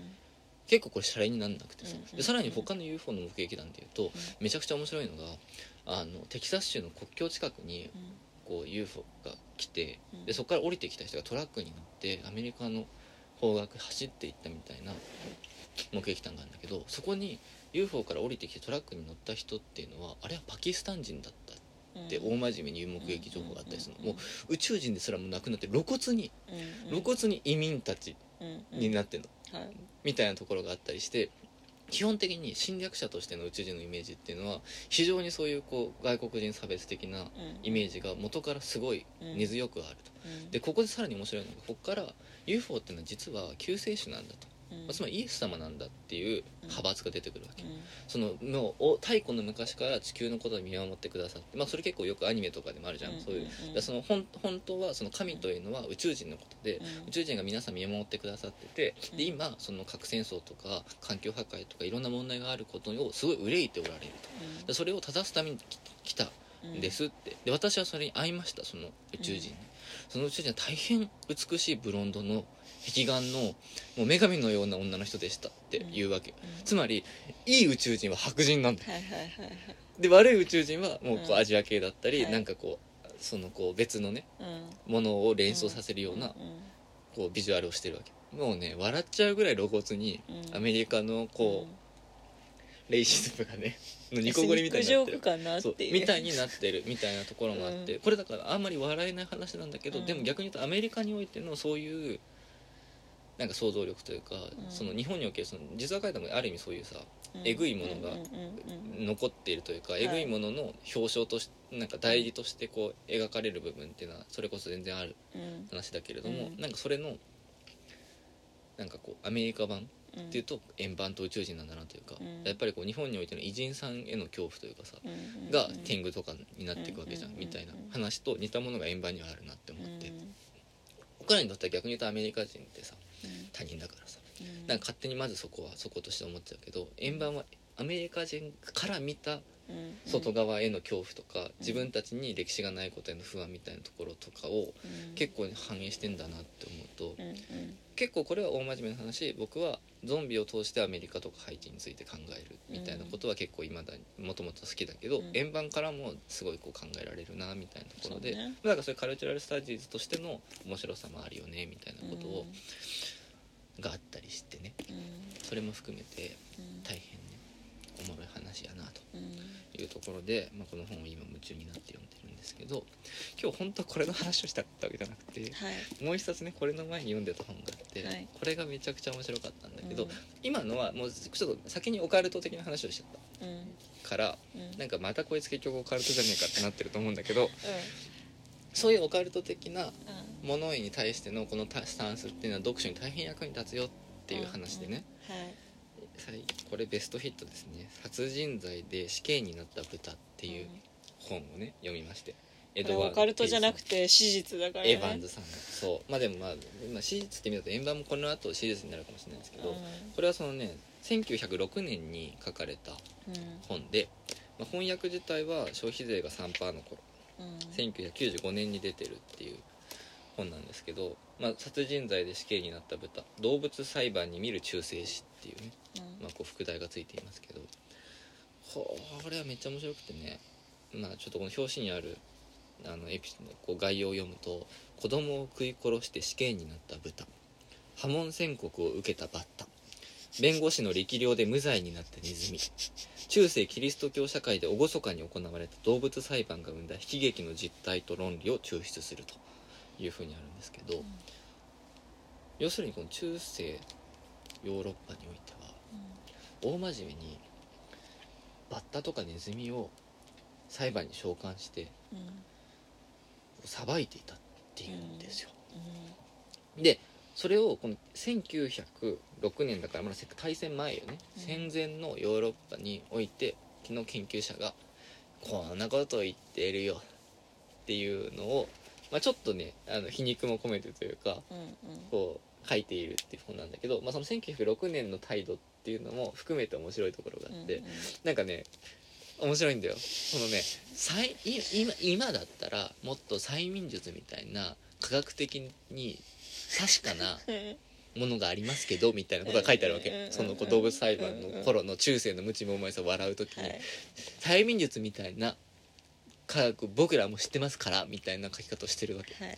結構これシャレになんなくてさ、うんでさらに他の UFO の目撃談でいうと、めちゃくちゃ面白いのがあのテキサス州の国境近くにこう UFO が来てうん。でそこから降りてきた人がトラックに乗ってアメリカの方角走っていったみたいな目撃談があるんだけどそこに UFO から降りてきてトラックに乗った人っていうのはあれはパキスタン人だったうん。って大真面目に目撃情報があったりするの、うんもう宇宙人ですらもうなくなって露骨にうん露骨に移民たちうんになってるの、はい。みたいなところがあったりして基本的に侵略者としての宇宙人のイメージっていうのは非常にそういうこう外国人差別的なうん。イメージが元からすごい根強くあると、うん。でここでさらに面白いのがここから UFO っていうのは実は救世主なんだと、うんまあつまりイエス様なんだっていう派閥が出てくるわけ、うん。そのもうお太古の昔から地球のことを見守ってくださってまあそれ結構よくアニメとかでもあるじゃん、うん。そういう。その本本当はその神というのは宇宙人のことで、うん。宇宙人が皆さん見守ってくださっててでうん。今その核戦争とか環境破壊とかいろんな問題があることをすごい憂いておられると。でそれを正すために来来たうん。んですって。で私はそれに会いましたその宇宙人に、その宇宙人は大変美しいブロンドの壁眼のもう女神のような女の人でしたっていうわけ、うん。つまりいい宇宙人は白人なんだ。よはいはいはいはい。で悪い宇宙人はもうこううん。アジア系だったり、はい。なんかこうそのこう別のねうん。ものを連想させるようなこうビジュアルをしてるわけ。もうね笑っちゃうぐらい露骨にうん。アメリカのこう、うん。レイシズムがね のニコゴリみたいになってる。みたいになってるみたいなところもあって、うん。これだからあんまり笑えない話なんだけど、うん。でも逆に言うとアメリカにおいてのそういうなんか想像力というか、ん。その日本におけるその実話書いたもある意味そういうさうん。えぐいものがうんうんうん残っているというか、い。えぐいものの表彰としてなんか代理としてこう描かれる部分っていうのはそれこそ全然あるうん話だけれども、うん。なんかそれのなんかこうアメリカ版うんっていうと円盤と宇宙人なんだなというか、うん。やっぱりこう日本においての偉人さんへの恐怖というかさ、うんうんが天狗とかになっていくわけじゃん、うんみたいなうん話と似たものが円盤にはあるなって思って、うん。僕らにとっては逆に言うとアメリカ人ってさうん他人だからさ。うん。なんか勝手にまずそこはそことして思っちゃうけど円盤はアメリカ人から見たうん。外側への恐怖とか、自分たちに歴史がないことへの不安みたいなところとかをうん。結構反映してんだなって思うと、結構これは大真面目な話。僕はゾンビを通してアメリカとかハイチについて考えるみたいなことは結構今だにもともと好きだけど、うん。円盤からもすごいこう考えられるなみたいなところで、そうね。だからそういうカルチュラルスタディーズとしての面白さもあるよねみたいなことを、があったりしてねうん。それも含めてうん。大変ねおもろい話やなとうん。いうところで、まあ、この本を今夢中になって読んでるんですけど今日本当はこれの話をしたかったわけじゃなくてはい。もう一冊ねこれの前に読んでた本があって、はい。これがめちゃくちゃ面白かったんだけど、うん。今のはもうちょっと先にオカルト的な話をしちゃっうん。たからうん。なんかまたこいつ結局オカルトじゃねえかってなってると思うんだけどうそういうオカルト的なんうんものに対してのこのスタンスっていうのは読書に大変役に立つよっていう話でね、うんはい。最これベストヒットですね「殺人罪で死刑になった豚」っていう本をね読みまして。エこれオカルトじゃなくて史実だからね。エヴァンズさんの。そう。まあでもまあ、まあ、史実って見ると円盤もこの後史実になるかもしれないですけど、これはそのね1906年に書かれたうん。本で、まあ、翻訳自体は消費税が3%の頃。うん。1995年に出てるっていう本なんですけど、まあ、殺人罪で死刑になった豚動物裁判に見る忠誠史っていうね、うん。まあ、こう副題がついていますけどこれはめっちゃ面白くてねまあちょっとこの表紙にあるあのエピこう概要を読むと「子供を食い殺して死刑になった豚」「破門宣告を受けたバッタ」「弁護士の力量で無罪になったネズミ」「中世キリスト教社会で厳かに行われた動物裁判が生んだ悲劇の実態と論理を抽出する」というふうにあるんですけど、要するにこの中世ヨーロッパにおいては大真面目にバッタとかネズミを裁判に召喚してうんうん裁いていたっていうんですよ、うん。でそれをこの1906年だからまだ大戦前よね、うん戦前のヨーロッパにおいての研究者がこんなことを言っているよっていうのをまあ、ちょっとねあの皮肉も込めてというかうんうん。こう書いているっていう本なんだけど、まあ、その1906年の態度っていうのも含めて面白いところがあって、うんうん。なんかね面白いんだよ。そのね今今だったらもっと催眠術みたいな科学的に確かな ものがありますけどみたいなことが書いてあるわけ。うんその動物裁判の頃の中世の無知もうまいさを笑う時に。はい。催眠術みたいな科学僕らも知ってますからみたいな書き方をしてるわけ。はい。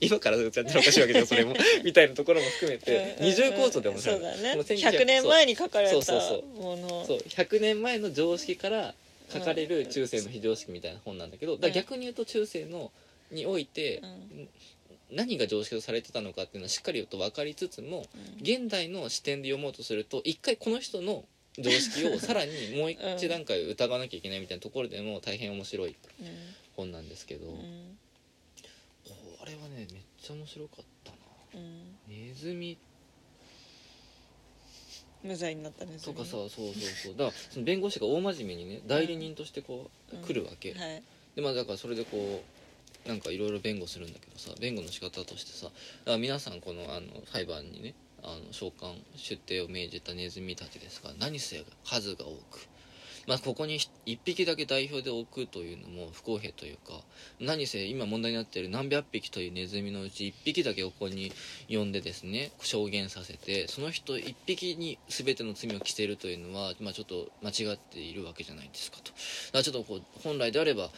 今からやったらおかしいわけじゃんそれも。みたいなところも含めて。二重構造で面白いそうだね。この1900 100年前に書かれたそうそうそう。もの。そう。100年前の常識から書かれる中世の非常識みたいな本なんだけどだ逆に言うと中世のにおいてうん。何が常識とされてたのかっていうのはしっかり言うと分かりつつも現代の視点で読もうとすると一回この人の常識をさらにもう一段階疑わなきゃいけないみたいなところでも大変面白いうん。本なんですけど、うん。これはねめっちゃ面白かったな。うん。ネズミ。無罪になったね。とかさそうそうそう。だからその弁護士が大真面目にね代理人としてこう、うん来るわけ、はい。でまあだからそれでこうなんかいろいろ弁護するんだけどさ弁護の仕方としてさだから皆さんこのあの裁判にねあの召喚出廷を命じたネズミたちですが何せ数が多く。まあここに1匹だけ代表で置くというのも不公平というか何せ今問題になっている何百匹というネズミのうち1匹だけここに呼んでですね証言させてその人1匹に全ての罪を着せるというのは、まあ、ちょっと間違っているわけじゃないですかと。だからちょっとこう本来であれば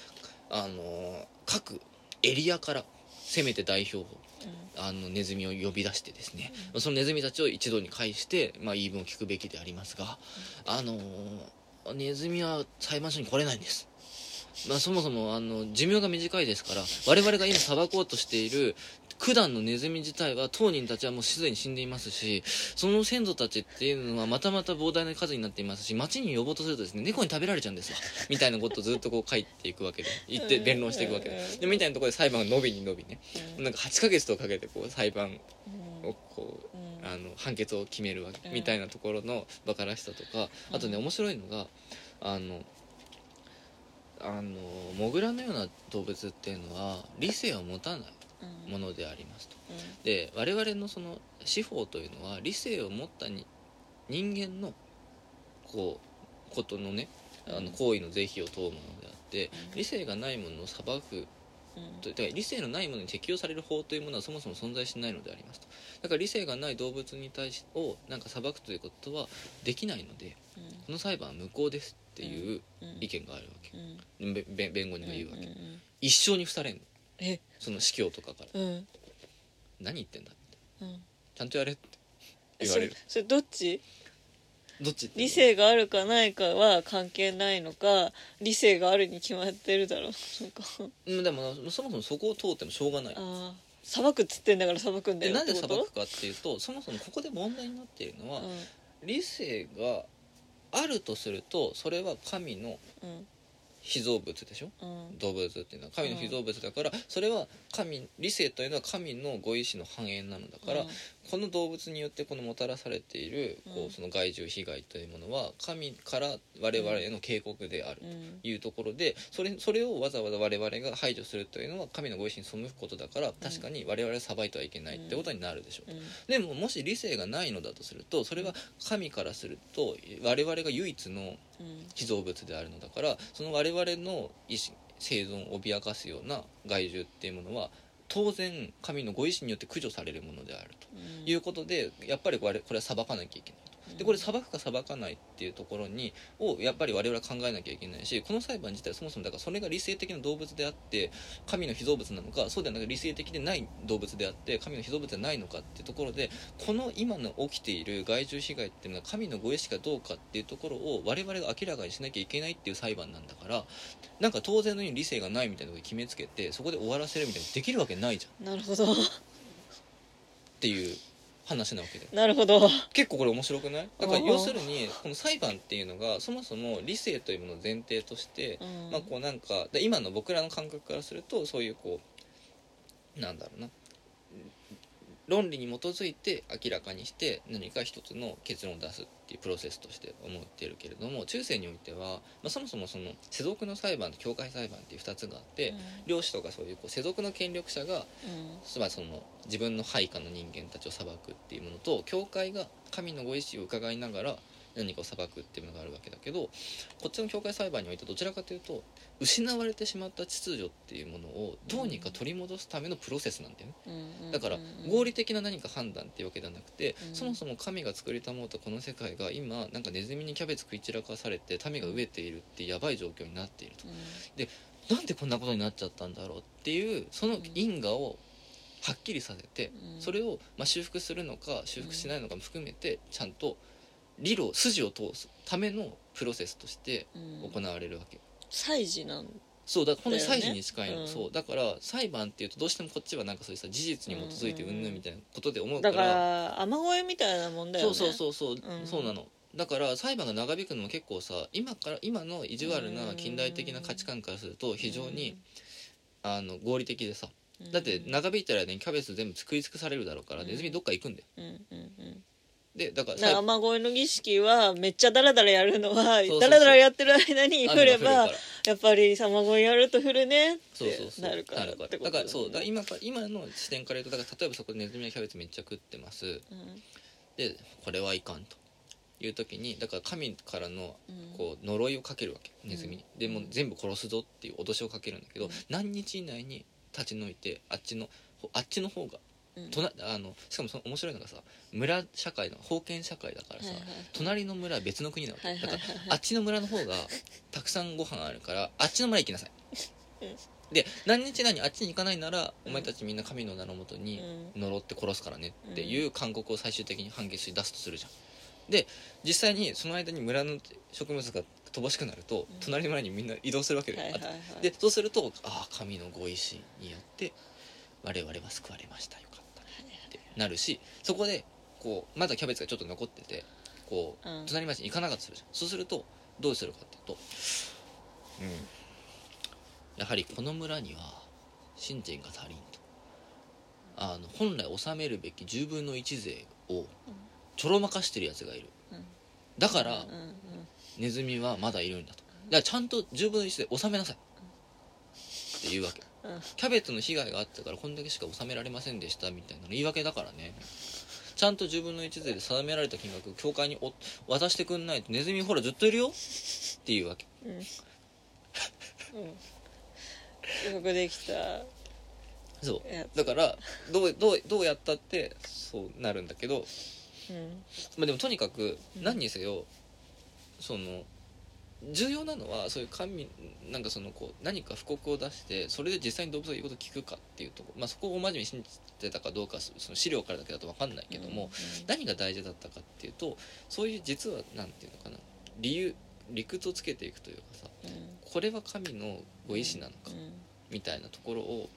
あの各エリアからせめて代表をあのネズミを呼び出してですね、そのネズミたちを一度に返して、まあ、言い分を聞くべきでありますが、あのネズミは裁判所に来れないんです、まあ、そもそもあの寿命が短いですから我々が今裁こうとしている九段のネズミ自体は当人たちはもうすでに死んでいますしその先祖たちっていうのはまたまた膨大な数になっていますし町に呼ぼうとするとですね猫に食べられちゃうんですわみたいなことをずっとこう書いていくわけで言って弁論していくわけででみたいなところで裁判が伸びに伸びね。なんか8ヶ月とかけてこう裁判うんをこううん。あの判決を決めるわけ、うん。みたいなところのバカらしさとかあとねうん面白いのがあのあのモグラのような動物っていうのは理性を持たない。うんものでありますと。うん。で我々のその司法というのは理性を持ったに人間のこうことのねあの行為の是非を問うものであってうん。理性がないものを裁くだから理性のないものに適用される法というものはそもそも存在しないのでありますと。だから理性がない動物に対しをなんか裁くということはできないのでこの裁判は無効ですっていううん。意見があるわけ。うん。弁護人が言うわけ。んんん一生に付されんのえ。その司教とかから。うん。何言ってんだうん。ちゃんとやれって言われる。そそれどっち？どっちって理性があるかないかは関係ないのか理性があるに決まってるだろう。なんか。うんでもそもそもそこを通ってもしょうがない。ああ裁くっつってんだから裁くんだでなんで裁くかっていうとそもそもここで問題になっているのはうん。理性があるとするとそれは神のうん被造物でしょ？うん。動物っていうのは神の被造物だから、それは神理性というのは神のご意志の反映なのだから、うんこの動物によってこのもたらされているこうその害獣被害というものは神から我々への警告であるうんというところでそれそれをわざわざ我々が排除するというのは神のご意志に背くことだから確かに我々は裁いてはいけないってことになるでしょう、うん。でももし理性がないのだとするとそれは神からすると我々が唯一のうん。被造物であるのだからその我々の意志生存を脅かすような害獣っていうものは当然神のご意志によって駆除されるものであるということでやっぱりこれこれは裁かなきゃいけない。でこれ裁くか裁かないっていうところにをやっぱり我々は考えなきゃいけないしこの裁判自体そもそもだからそれが理性的な動物であって神の被造物なのかそうではなく理性的でない動物であって神の被造物ではないのかっていうところでこの今の起きている害獣被害っていうのは神のご意志かどうかっていうところを我々が明らかにしなきゃいけないっていう裁判なんだからなんか当然のように理性がないみたいなことを決めつけてそこで終わらせるみたいにできるわけないじゃん。なるほど。っていう話なわけで。なるほど。結構これ面白くない？だからうん要するにこの裁判っていうのがそもそも理性というものを前提として、うん。まあこうなんかで今の僕らの感覚からするとそういうこうなんだろうな論理に基づいて明らかにして何か一つの結論を出すっていうプロセスとして思ってるけれども中世においては、まあ、そもそもその世俗の裁判と教会裁判っていう2つがあって、領主とかそういうこう世俗の権力者がうん。つまりその自分の配下の人間たちを裁くっていうものと教会が神のご意志を伺いながら何かを裁くっていうものがあるわけだけどこっちの教会裁判においてどちらかというと失われてしまった秩序っていうものをどうにか取り戻すためのプロセスなんだよね。うんだからうん。合理的な何か判断っていうわけではなくてうん。そもそも神が作りたもうとこの世界が今なんかネズミにキャベツ食い散らかされて民が飢えているってやばい状況になっていると。うん。なんでこんなことになっちゃったんだろうっていうその因果をはっきりさせてうん。それをまあ修復するのか修復しないのかも含めてちゃんと理路筋を通すためのプロセスとしてうん。行われるわけ、祭事なんそうだ本当にだよね祭事に近いの、うん。そうだから裁判っていうとどうしてもこっちはなんかそういうさ事実に基づいてうんぬんみたいなことで思うかだからら雨乞いみたいなもんだよそうねそうそうそう、うん。そうなの。だから裁判が長引くのも結構さ今から今の意地悪な近代的な価値観からすると非常に、あの合理的でさ。うん。だって長引いたらねキャベツ全部食い尽くされるだろうからうんネズミどっか行くんだよ。うんうんうんでだからだから雨乞いの儀式はめっちゃダラダラやるのはそうそうダラダラやってる間に降れば雨が降るから。やっぱり雨乞いやると降るねっそうそうそう。てなるから。ってことだからそうだから今今の視点から言うとだから例えばそこでネズミやキャベツめっちゃ食ってます。うんでこれはいかんと。いう時にだから神からのうん。こう呪いをかけるわけ。ネズミに、うん。でもう全部殺すぞっていう脅しをかけるんだけど、うん。何日以内に立ち退いてあっちのほあっちの方がうん。隣あのしかもその面白いのがさ村社会の封建社会だからさ、はいはい隣の村は別の国なわけ、はいはいはいだからあっちの村の方がたくさんご飯あるからあっちの村行きなさい、うん。で何日内にあっちに行かないなら、うん。お前たちみんな神の名のもとにうん。呪って殺すからねっていう勧告を最終的に判決して出すとするじゃん。で実際にその間に村の植物が乏しくなると、うん。隣の村にみんな移動するわけで、はいはいはい。でそうするとああ神のご意志によって我々は救われましたよなるしそこでこうまだキャベツがちょっと残っててこう、うん。隣町に行かなかったとするじゃん。そうするとどうするかっていうと、やはりこの村には信心が足りんと。あの本来納めるべき10分の1税をちょろまかしてるやつがいる。うん。だからうんうんネズミはまだいるんだと。だからちゃんと10分の1で納めなさい。っていうわけ。うんキャベツの被害があったからこんだけしか納められませんでしたみたいなの言い訳だからね。ちゃんと10分の1税で定められた金額を教会にお渡してくんないとネズミほらずっといるよ？っていうわけ。うん。うん。よくできた。そう。だからどうどうどうやったってそうなるんだけど、うん。まあ、でもとにかくうん。何にせよその重要なのはそういう神なんかそのこう何か布告を出してそれで実際に動物が言うことを聞くかっていうとこ、まあ、そこを大真面目に信じてたかどうかその資料からだけだと分かんないけども、何が大事だったかっていうとそういう実は何ていうのかな理由理屈をつけていくというかさうん。これは神のご意志なのかうん。みたいなところを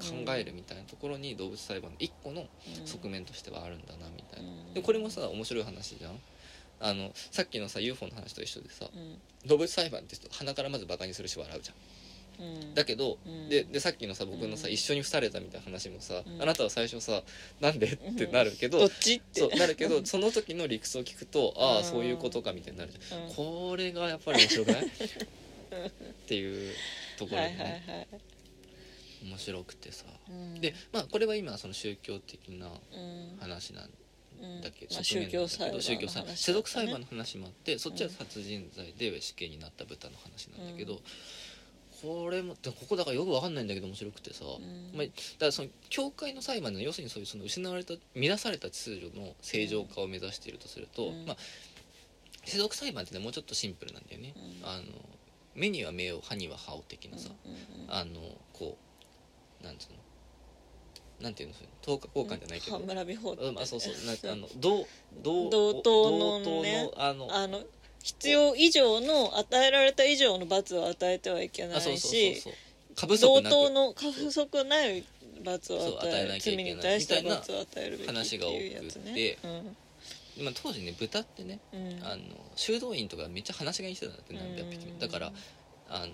考えるみたいなところに動物裁判の一個のうん。側面としてはあるんだなみたいな。うん。でこれもさ面白い話じゃんあのさっきのさ UFO の話と一緒でさうん。動物裁判って人鼻からまずバカにするし笑うじゃん。うん。だけど、うん。ででさっきのさ僕のさ、うん。一緒に付されたみたいな話もさ、うん。あなたは最初さなんで？ってなるけど、どっち？って。そうなるけど その時の理屈を聞くとあうん。あそういうことかみたいになるじゃん、うん。これがやっぱり面白くない？っていうところはいでね、はいはい。面白くてさ。うん。でまあこれは今その宗教的なうん。話なんうんだけ？ど、まあ側面なんだけ？ど宗教裁判の宗教裁判世俗裁判の話もあってそっちは殺人罪で死刑になった豚の話なんだけど、うん。これもでここだからよくわかんないんだけど面白くてさ、うん。まあ、だからその教会の裁判の要するにそういうその失われた乱された秩序の正常化を目指しているとすると、うん。まあ世俗裁判ってねもうちょっとシンプルなんだよね、うん。あの目には目を歯には歯を的なさ、あのこうなんつうの？なんていうの等価交換じゃないけど、半村美法うんあそうそうなんかあの同同同等のね同等のあのあの必要以上の与えられた以上の罰を与えてはいけないあそうそうそうし同等の過不足ない罰を与える罪なきゃいけないに対して罰を与えるべきっていうやつ話が多くねて。うん。まあ、当時ね豚ってねうん。あの修道院とかめっちゃ話し飼いにしてたんだって南米はうん。だからあの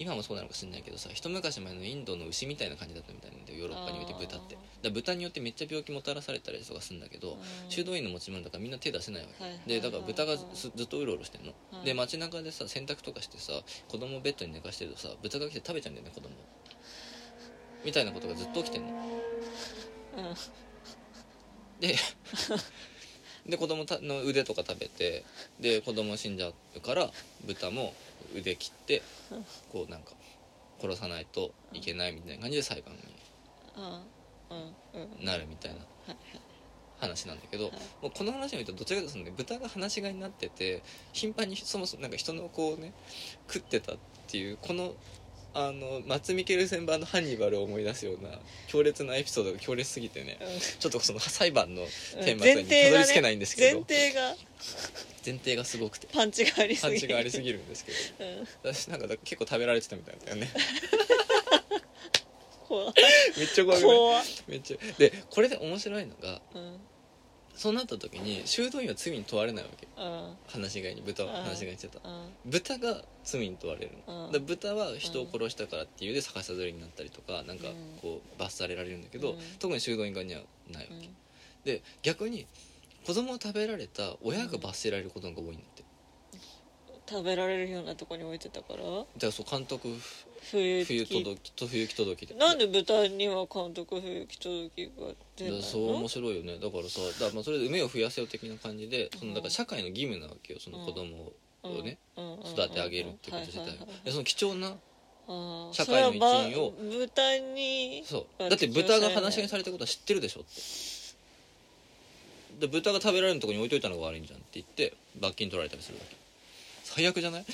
今もそうなのかしれないけどさ一昔前のインドの牛みたいな感じだったみたいなんだよ。ヨーロッパにおいて豚って。だ豚によってめっちゃ病気もたらされたりとかするんだけど修道院の持ち物だからみんな手出せないわけ、はいはいでだから豚がずずっとうろうろしてんの、はい。で街中でさ洗濯とかしてさ子供をベッドに寝かしてるとさ豚が来て食べちゃうんだよね子供。をみたいなことがずっと起きてんの。うん。でで子供たの腕とか食べてで子供死んじゃうから豚も腕切ってこうなんか殺さないといけないみたいな感じで裁判になるみたいなはい話なんだけど、はい。もうこの話を見るとどちらかというと豚が放し飼いになってて頻繁にそもそもなんか人の子をね食ってたっていうこのあのマッツ・ミケルセン版のハンニバルを思い出すような強烈なエピソードが強烈すぎてね。ちょっとその裁判のうん。顛末にたどり着けないんですけど、前提が。前提がすごくて。パンチがありすぎパンチがありすぎるんですけど。うん。私なんかだ結構食べられてたみたいだよね。めっちゃ怖い？怖。いめっちゃ。でこれで面白いのがうんそうなった時に修道院は罪に問われないわけ。うん。話し飼いに豚をうん。話し飼いにしてた。うん。豚が罪に問われるの、うん。だから豚は人を殺したからっていうで逆さずりになったりとかなんかこう罰されられるんだけど、うん。特に修道院側にはないわけ、うん。で逆に子供を食べられた親が罰せられることの方が多いんだって。食べられるようなとこに置いてたから？だからそう監督冬冬届きと冬木届きで。なんで豚には監督冬木届きが出ないの？だからそう面白いよね。だからさだからまあそれで梅を増やせよ的な感じでそのだから社会の義務なわけよその子供をね、育て上げるってこと自体は。でその貴重な社会の一員を豚にそう。だって豚が話し飼いにされたことは知ってるでしょって。で豚が食べられるところに置いといたのが悪いんじゃんって言って罰金取られたりするわけ。最悪じゃない？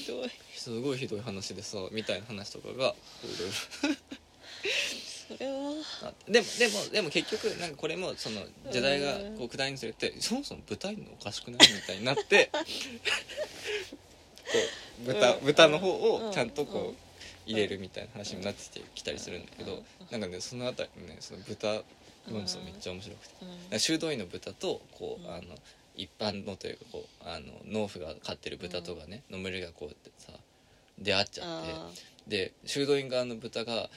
ひどい。すごいひどい話でさみたいな話とかが。それは。でもでもでも結局なんかこれもその時代がこう下りにつれてそもそも豚いるのおかしくないみたいになって こう豚うん。豚の方うんをちゃんとこう入れるみたいな話になってきたりするんだけどなんかねそのあたりのねその豚論争めっちゃ面白くて。修道院の豚とこううん。あの一般のというかこうあの農夫が飼ってる豚とかねの群れがこうやってさ出会っちゃって。あで修道院側の豚が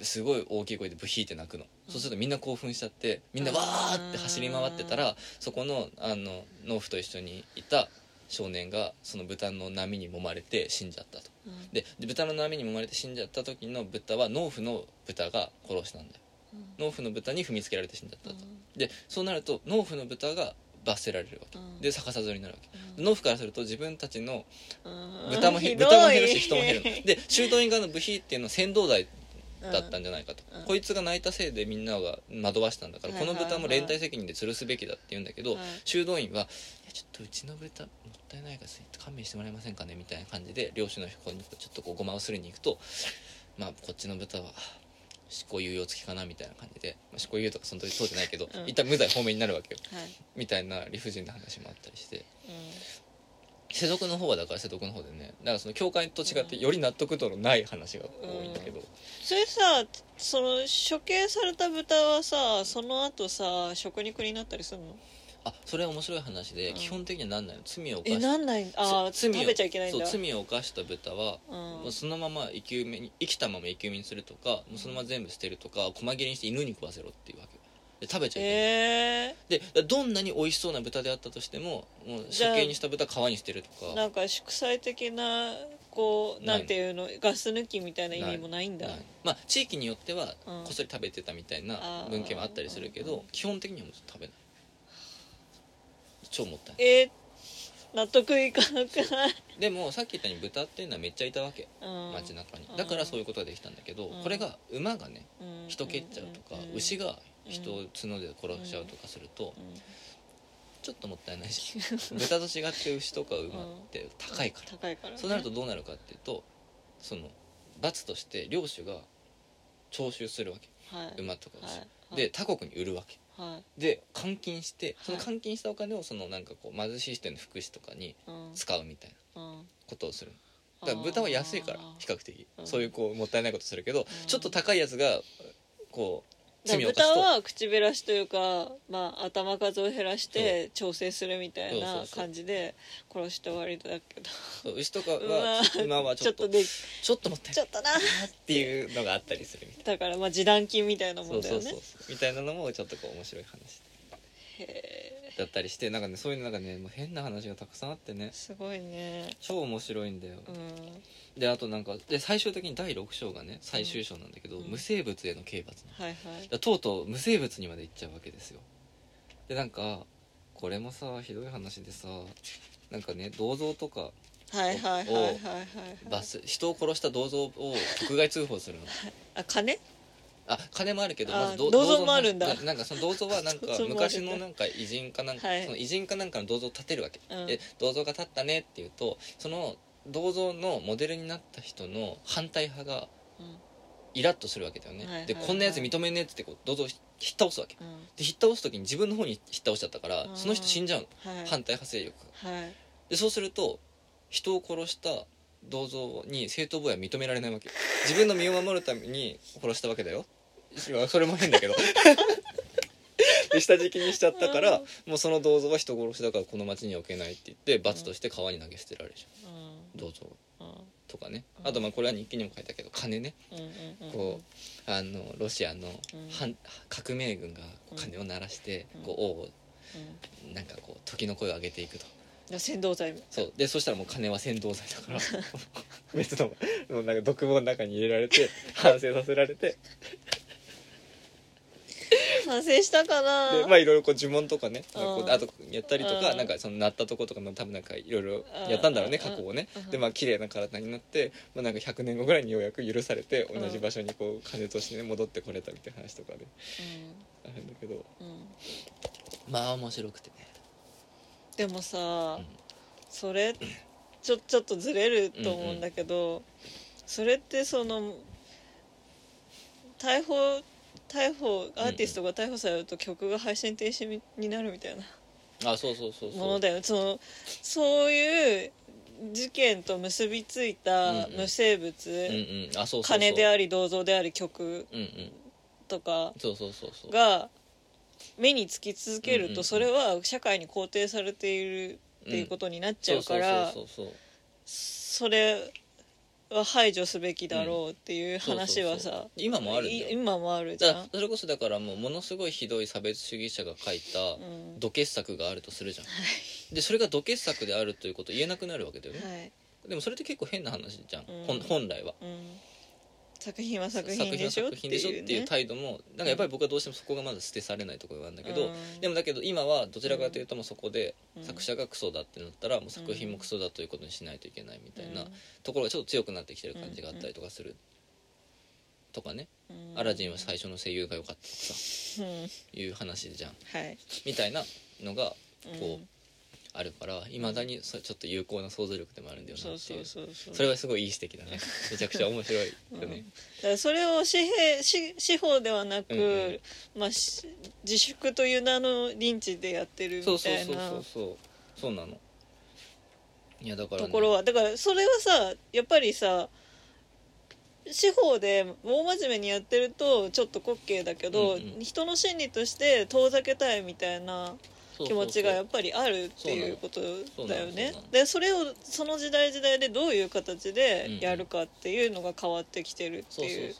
すごい大きい声でブヒーって鳴くの、そうするとみんな興奮しちゃってみんなわーって走り回ってたらそこのあの農夫と一緒にいた少年がその豚の波に揉まれて死んじゃったと。ーうん。でで豚の波に揉まれて死んじゃった時の豚は農夫の豚が殺したんだよ。農夫の豚に踏みつけられて死んじゃったと。でそうなると農夫の豚が罰せられるわけ。うん。で逆さずりになるわけ。うん。農夫からすると自分たちのうん。豚もへひ豚も減るし人も減る。ので修道院側の部費っていうのは先導台だったんじゃないかと、うん。こいつが泣いたせいでみんなが惑わしたんだから、この豚も連帯責任で吊るすべきだって言うんだけど、はい。修道院は「いやちょっとうちの豚もったいないから勘弁してもらえませんかね」みたいな感じで領主の方にちょっとこうごまをするに行くとまあこっちの豚は執行猶予付きかなみたいな感じで、まあ、執行猶予とかその時そうじゃないけど、うん。一旦無罪方面になるわけよ。はい。みたいな理不尽な話もあったりして。うん。世俗の方はだから世俗の方でねだからその教会と違ってより納得度のない話が多いんだけど、それさその処刑された豚はさその後さ食肉になったりするの？あそれは面白い話で、うん。基本的にはなんないの？罪を犯しえなんない？あー罪を食べちゃいけないんだ。そう罪を犯した豚は、うん。もうそのまま生き埋めに生きたまま生き埋めにするとかもうそのまま全部捨てるとか細切れにして犬に食わせろっていうわけ。で食べちゃいけない、えでどんなに美味しそうな豚であったとしてももう処じゃあ刑にした豚は川に捨てるとー、か。なんか祝祭的なこうない。なんていうの？ガス抜きみたいな意味もないんだ。はい。まあ地域によってはうん。こっそり食べてたみたいなあー。文献はあったりするけど基本的にはもう食べない超もったいない。えー、納得いかなくない、でもさっき言ったように豚っていうのはめっちゃいたわけ。うん、街中に。うん。だからそういうことができたんだけどうん。これが馬がねうん。人蹴っちゃうとかうん。牛が人を角で殺しちゃうとかするとうん。ちょっともったいないし豚と違って牛とか馬って高いから。高いから、ね、そうなるとどうなるかっていうとその罰として領主が徴収するわけ。はい。馬とか牛。はい。で他国に売るわけはい。で換金してそのはい換金したお金をそのなんかこう貧しい人への福祉とかにうん。使うみたいなうん。ことをするだから豚は安いから比較的。うん。そういうこうもったいないことするけどん。ちょっと高いやつがこうだ罪を犯すと。豚は口減らしというか、まあ、頭数を減らして調整するみたいな感じで殺して終わりだけど。そう牛とかは今はちょっとちょっとでちょっと待って。ちょっとな。っていうのがあったりするみたいだからまあ示談金みたいななもんだよね。そうそうそうみたいなのもちょっとこう面白い話へだったりしてなんかねそういうのなんかねもう変な話がたくさんあってね。えすごいね。超面白いんだよ、うん。であとなんかで最終的に第6章がね最終章なんだけど、うん。無生物への刑罰はいはい。とうとう無生物にまで行っちゃうわけですよ。でなんかこれもさひどい話でさなんかね銅像とかはいはいはいはいはいはい。バス人を殺した銅像を国外通報するの。あ金？あ金もあるけどあまずど銅像もあるんだ。ななんかその銅像はなんか 昔のなんか偉人かなんか、はい。その偉人かなんかの銅像を建てるわけ、うん。で銅像が建ったねっていうとその銅像のモデルになった人の反対派がうん。イラッとするわけだよね、でこんなやつ認めねえっつってこう銅像をひひっ倒すわけ。うん。でひっ倒す時に自分の方にひっ倒しちゃったからうん。その人死んじゃうの。はい。反対派勢力が。はい。でそうすると人を殺した銅像に正当防衛は認められないわけ自分の身を守るために殺したわけだよ。それも変だけど。で下敷きにしちゃったからもうその銅像は人殺しだからこの町には置けないって言って罰として川に投げ捨てられるじゃん。銅像とかね。うん。あとまあこれは日記にも書いたけど金ね。こうあのロシアのうん。反革命軍がこう鐘を鳴らしてうん。こう王をうん。なんかこう時の声を上げていくとじゃあ先導罪そう。でそしたらもう金は扇動罪だから。別のもうなんか独房の中に入れられて 反省させられて。反省したかな。でまあいろいろこう呪文とかね。うん。こうあとやったりとかうん。なんかその鳴ったとことかも多分なんかいろいろやったんだろうねうん。過去をね。うん。でまあ綺麗な体になってまあなんか100年後ぐらいにようやく許されてうん同じ場所にこう金としてね戻ってこれたみたいな話とかで。あるんだけど。まあ面白くてねでもさ、うん。それちょちょっとずれると思うんだけど、それってその逮捕逮捕アーティストが逮捕されると曲が配信停止になるみたいなあそうそうそうそう。ものだよそのそういう事件と結びついたうんうん。無生物、金であり銅像であり曲うんうん。とかそうそうそうそう。が目につき続けるうんうんうん。とそれは社会に肯定されているっていうことになっちゃうからそれは排除すべきだろうっていう話はさう今もある今もあるじゃん。それこそだからもうものすごいひどい差別主義者が書いたうん。土傑作があるとするじゃん、でそれが土傑作であるということを言えなくなるわけだよね、はい、でもそれって結構変な話じゃん、うん。本本来は。うん、作品は作作品でしょっていうね。態度もなんかやっぱり僕はどうしてもそこがまだ捨てされないところがあるんだけど、うん。でもだけど今はどちらかというともうそこでうん。作者がクソだってなったらもう作品もクソだということにしないといけないみたいなうん。ところがちょっと強くなってきてる感じがあったりとかするとかね、うん。アラジンは最初の声優が良かったとかいう話じゃん。はい。みたいなのがこう、うんあるからいまだにそれちょっと有効な想像力でもあるんだよなそうそっていう。うそうそうそれはすごいいい指摘だね。めちゃくちゃ面白いようん。ね、だからそれを紙幣司司法ではなく、うんうん。まあ、し自粛という名のリンチでやってるみそうそうたいなそうそうそう。そうなの。いやだから、ね、ところは。だからそれはさやっぱりさ司法で大真面目にやってるとちょっと滑稽だけど、うんうん。人の心理として遠ざけたいみたいなそうそうそう気持ちがやっぱりあるっていうことだよね。でそれをその時代時代でどういう形でやるかっていうのが変わってきてるっていう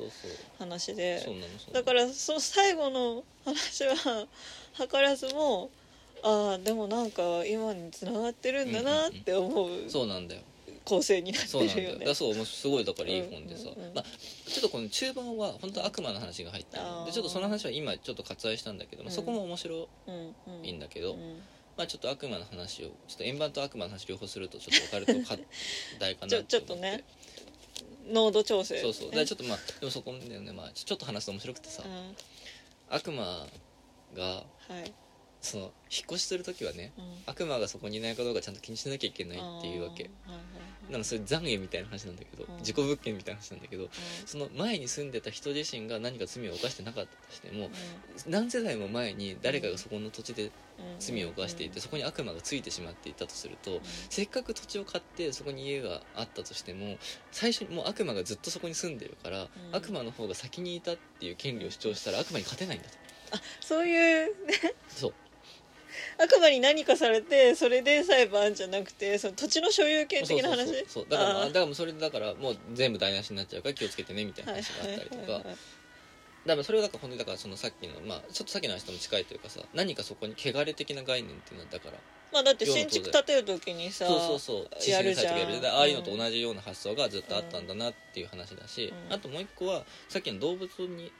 話で。だのからその最後の話は 図らずもああでもなんか今につながってるんだなって思う。そうなんだよ構成になってそうなんだそうもうすごいだからいい本でさ、うんうんうんまあ、ちょっとこの中盤は本当悪魔の話が入ってるでちょっとその話は今ちょっと割愛したんだけど、まあ、うん。そこも面白うんうんいんだけど、うんまあちょっと悪魔の話をちょっと円盤と悪魔の話両方するとちょっとオカルト課題かな ちょちょっとね。濃度調整。そうそう。だちょっとまあでもそこでね、まあ、ちょっと話すと面白くてさ、うん。悪魔がはいその引っ越しする時はねうん。悪魔がそこにいないかどうかちゃんと気にしなきゃいけないっていうわけ。なのそれ懺悔みたいな話なんだけどうん。事故物件みたいな話なんだけどうその前に住んでた人自身が何か罪を犯してなかったとしてもん。何世代も前に誰かがそこの土地でうん。罪を犯していてそこに悪魔がついてしまっていたとするとせっかく土地を買ってそこに家があったとしても最初にもう悪魔がずっとそこに住んでるから、悪魔の方が先にいたっていう権利を主張したら悪魔に勝てないんだと。そういうね。そう悪魔に何かされてそれで裁判じゃなくてその土地の所有権的な話？そうだからまあだからもうそれでだからもう全部台無しになっちゃうから気をつけてねみたいなはい話があったりとか、はいはいはいだからそれはだから本当にだからそのさっきのまあちょっとさっきの話とも近いというかさ何かそこに汚れ的な概念っていうのはだからまあだって新築建てる時にさそうそうそう。地や震災とかやる。でああいうのと同じような発想がずっとあったんだなっていう話だし、うん。あともう一個はさっきの動物に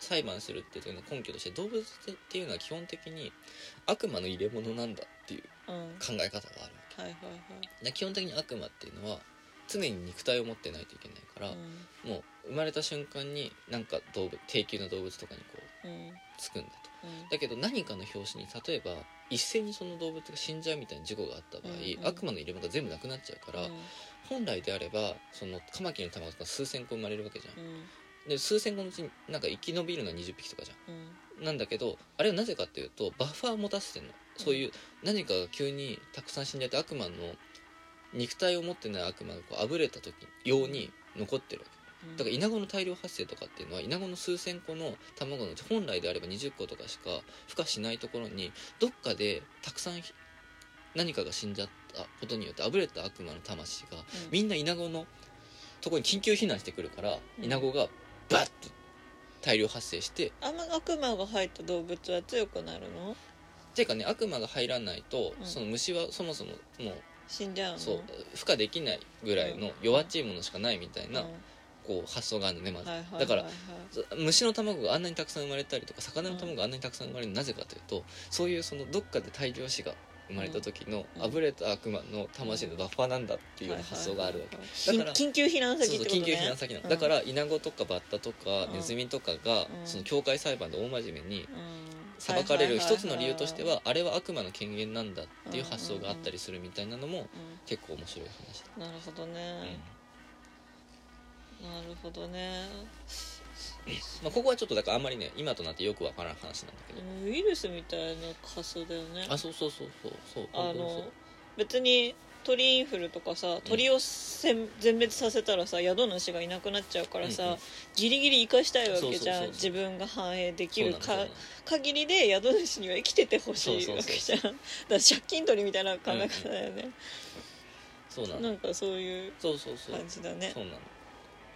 裁判するっていうのを根拠として動物っていうのは基本的に悪魔の入れ物なんだっていう考え方があるわけ。はいはいで基本的に悪魔っていうのは常に肉体を持ってないといけないから、うん。もう生まれた瞬間になんか動物低級な動物とかにこううん。つくんだと。うん。だけど何かの拍子に例えば一斉にその動物が死んじゃうみたいな事故があった場合、うんうん。悪魔の入れ物が全部なくなっちゃうから、うん。本来であればそのカマキリの卵とか数千個生まれるわけじゃんで数千個のうちになんか生き延びるのは20匹とかじゃうん。んなんだけどあれはなぜかっていうとバッファーを持たせてんの。そういう何かが急にたくさん死んじゃって悪魔の肉体を持ってない悪魔がこうあぶれた時用に残ってるわけ。うん。だからイナゴの大量発生とかっていうのはイナゴの数千個の卵のうち本来であれば20個とかしか孵化しないところにどっかでたくさん何かが死んじゃったことによってあぶれた悪魔の魂がうん。みんなイナゴのところに緊急避難してくるから、うん。イナゴがバッと大量発生してあんま悪魔が入った動物は強くなるの？ていうかね悪魔が入らないと、うん。その虫はそもそももう死んじゃうの？そう孵化できないぐらいの弱っちいものしかないみたいな、うん。こう発想があるのねまず、はいはいはいはい。だから虫の卵があんなにたくさん生まれたりとか魚の卵があんなにたくさん生まれるのはなぜかというとそういうそのどっかで大量死が生まれた時のうん。あぶれた悪魔の魂のバッファーなんだっていうような発想があるわけ、だから緊急避難そう先ってことね。そう緊急避難先なの、うん。だからイナゴとかバッタとかうん。ネズミとかが、うん。その教会裁判で大真面目にうん。裁かれる一つの理由としてはあれは悪魔の権限なんだっていう発想があったりするみたいなのもう結構面白い話だ、んなるほどね、なるほどねまあ、ここはちょっとだからあんまりね今となってよくわからん話なんだけど、ウイルスみたいな発想だよね。あそうそうそうそうそうあの別に鳥インフルとかさ鳥をせん全滅させたらさ宿主がいなくなっちゃうからさ、うんうん。ギリギリ生かしたいわけじゃん。自分が反映できるか限りで宿主には生きててほしいわけじゃん。だから借金取りみたいな考え方だよね、そうなの。なんかそういうそうそうそう。感じだね。そうなの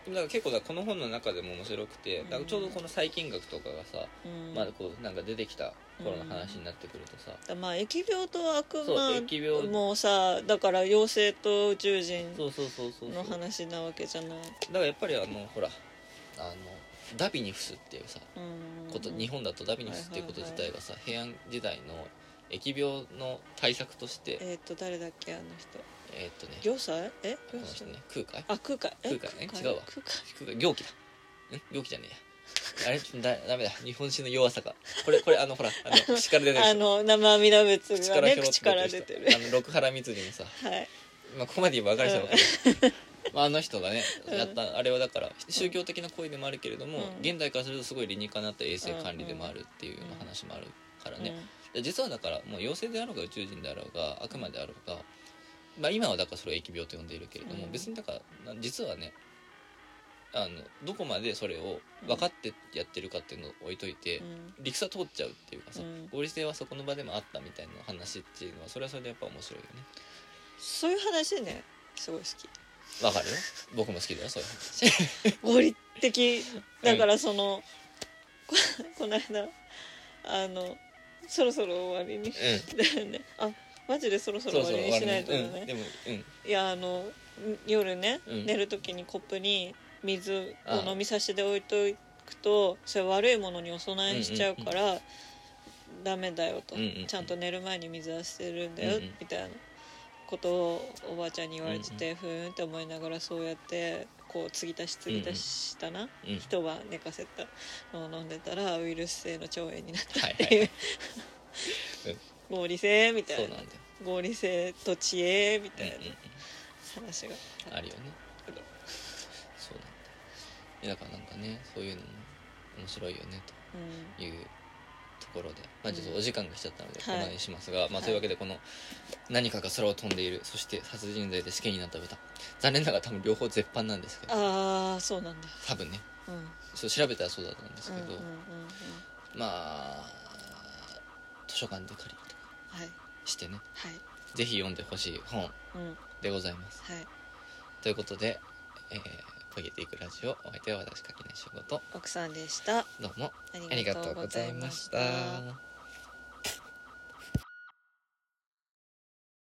だから結構だこの本の中でも面白くてうん。だからちょうどこの細菌学とかがさ、うん。まだこうなんか出てきた頃の話になってくるとさ、だまあ疫病と悪そう魔疫病。もさだから妖精と宇宙人そうそうそうそうそう。のだか話なわけじゃない。らやっぱりあのほらあのダビニフスっていうさうん。こと、日本だとダビニフスっていうこと自体がさ、平安時代の疫病の対策としてえっ、と誰だっけあの人えーっとね。行祭え？行祭ね空海？あ空海？え？空海ね？違うわ。空海？空海。行基だ。ん？行基じゃねえや。あれ？だダメだ。日本史の弱さか。これこれあのほらあの 口から出てる人。あの生阿弥陀仏口がね口から出てる。あの六原光にもさ、はい。まあ、ここまで言えば分かる人は分かる、まあ、あの人がねうん。やったあれはだから宗教的な行為でもあるけれども、うん。現代からするとすごい理にかなった衛生管理でもあるっていうような話もあるからね、実はだからもう妖精であろうが宇宙人であろうが悪魔であろうが、まあ、今はだからそれを疫病と呼んでいるけれども、うん別にだからな実はねあのどこまでそれを分かってやってるかっていうのを置いといて、うん理屈は通っちゃうっていうかさ、うん合理性はそこの場でもあったみたいな話っていうのはそれはそれでやっぱ面白いよね。そういう話ねすごい好き。わかる？よ僕も好きだよそういう話合理的。だからその、ここの間あのそろそろ終わりに。うん。だよね。あマジでそろそそろ終わりにしないとだね、うんでもうん。いやあのん夜ね、うん。寝る時にコップに水を飲みさしで置いとくとそれ悪いものにお供えしちゃうから、ダメだよと、うんうんうん。ちゃんと寝る前に水は捨てるんだよ、うんうん。みたいなことをおばあちゃんに言われてて、ふーんって思いながらそうやってこう継ぎ足し継ぎ足したな、うん一晩寝かせたのを飲んでたらウイルス性の腸炎になったはいっていう、うん 合理性みたいな。そうなんだよ。合理性と知恵みたいな話が。あるよね。そうなんだだからなんかねそういうのも面白いよねうんというところで、まあ、ちょっとお時間が来ちゃったので、はい。この辺にしますが、まあ、とい。うわけでこの何かが空を飛んでいるそして殺人罪で死刑になった豚。残念ながら多分両方絶版なんですけど。ああそうなんだ。多分ね。うん。うんそう調べたらそうだったんですけど、まあ図書館で借りしてね。はい。ぜひ読んでほしい本うん。でございます。はい。ということで「えー、ポゲていくラジオ」お相手は私垣根仕事奥さんでした。どうもあありがとうございました。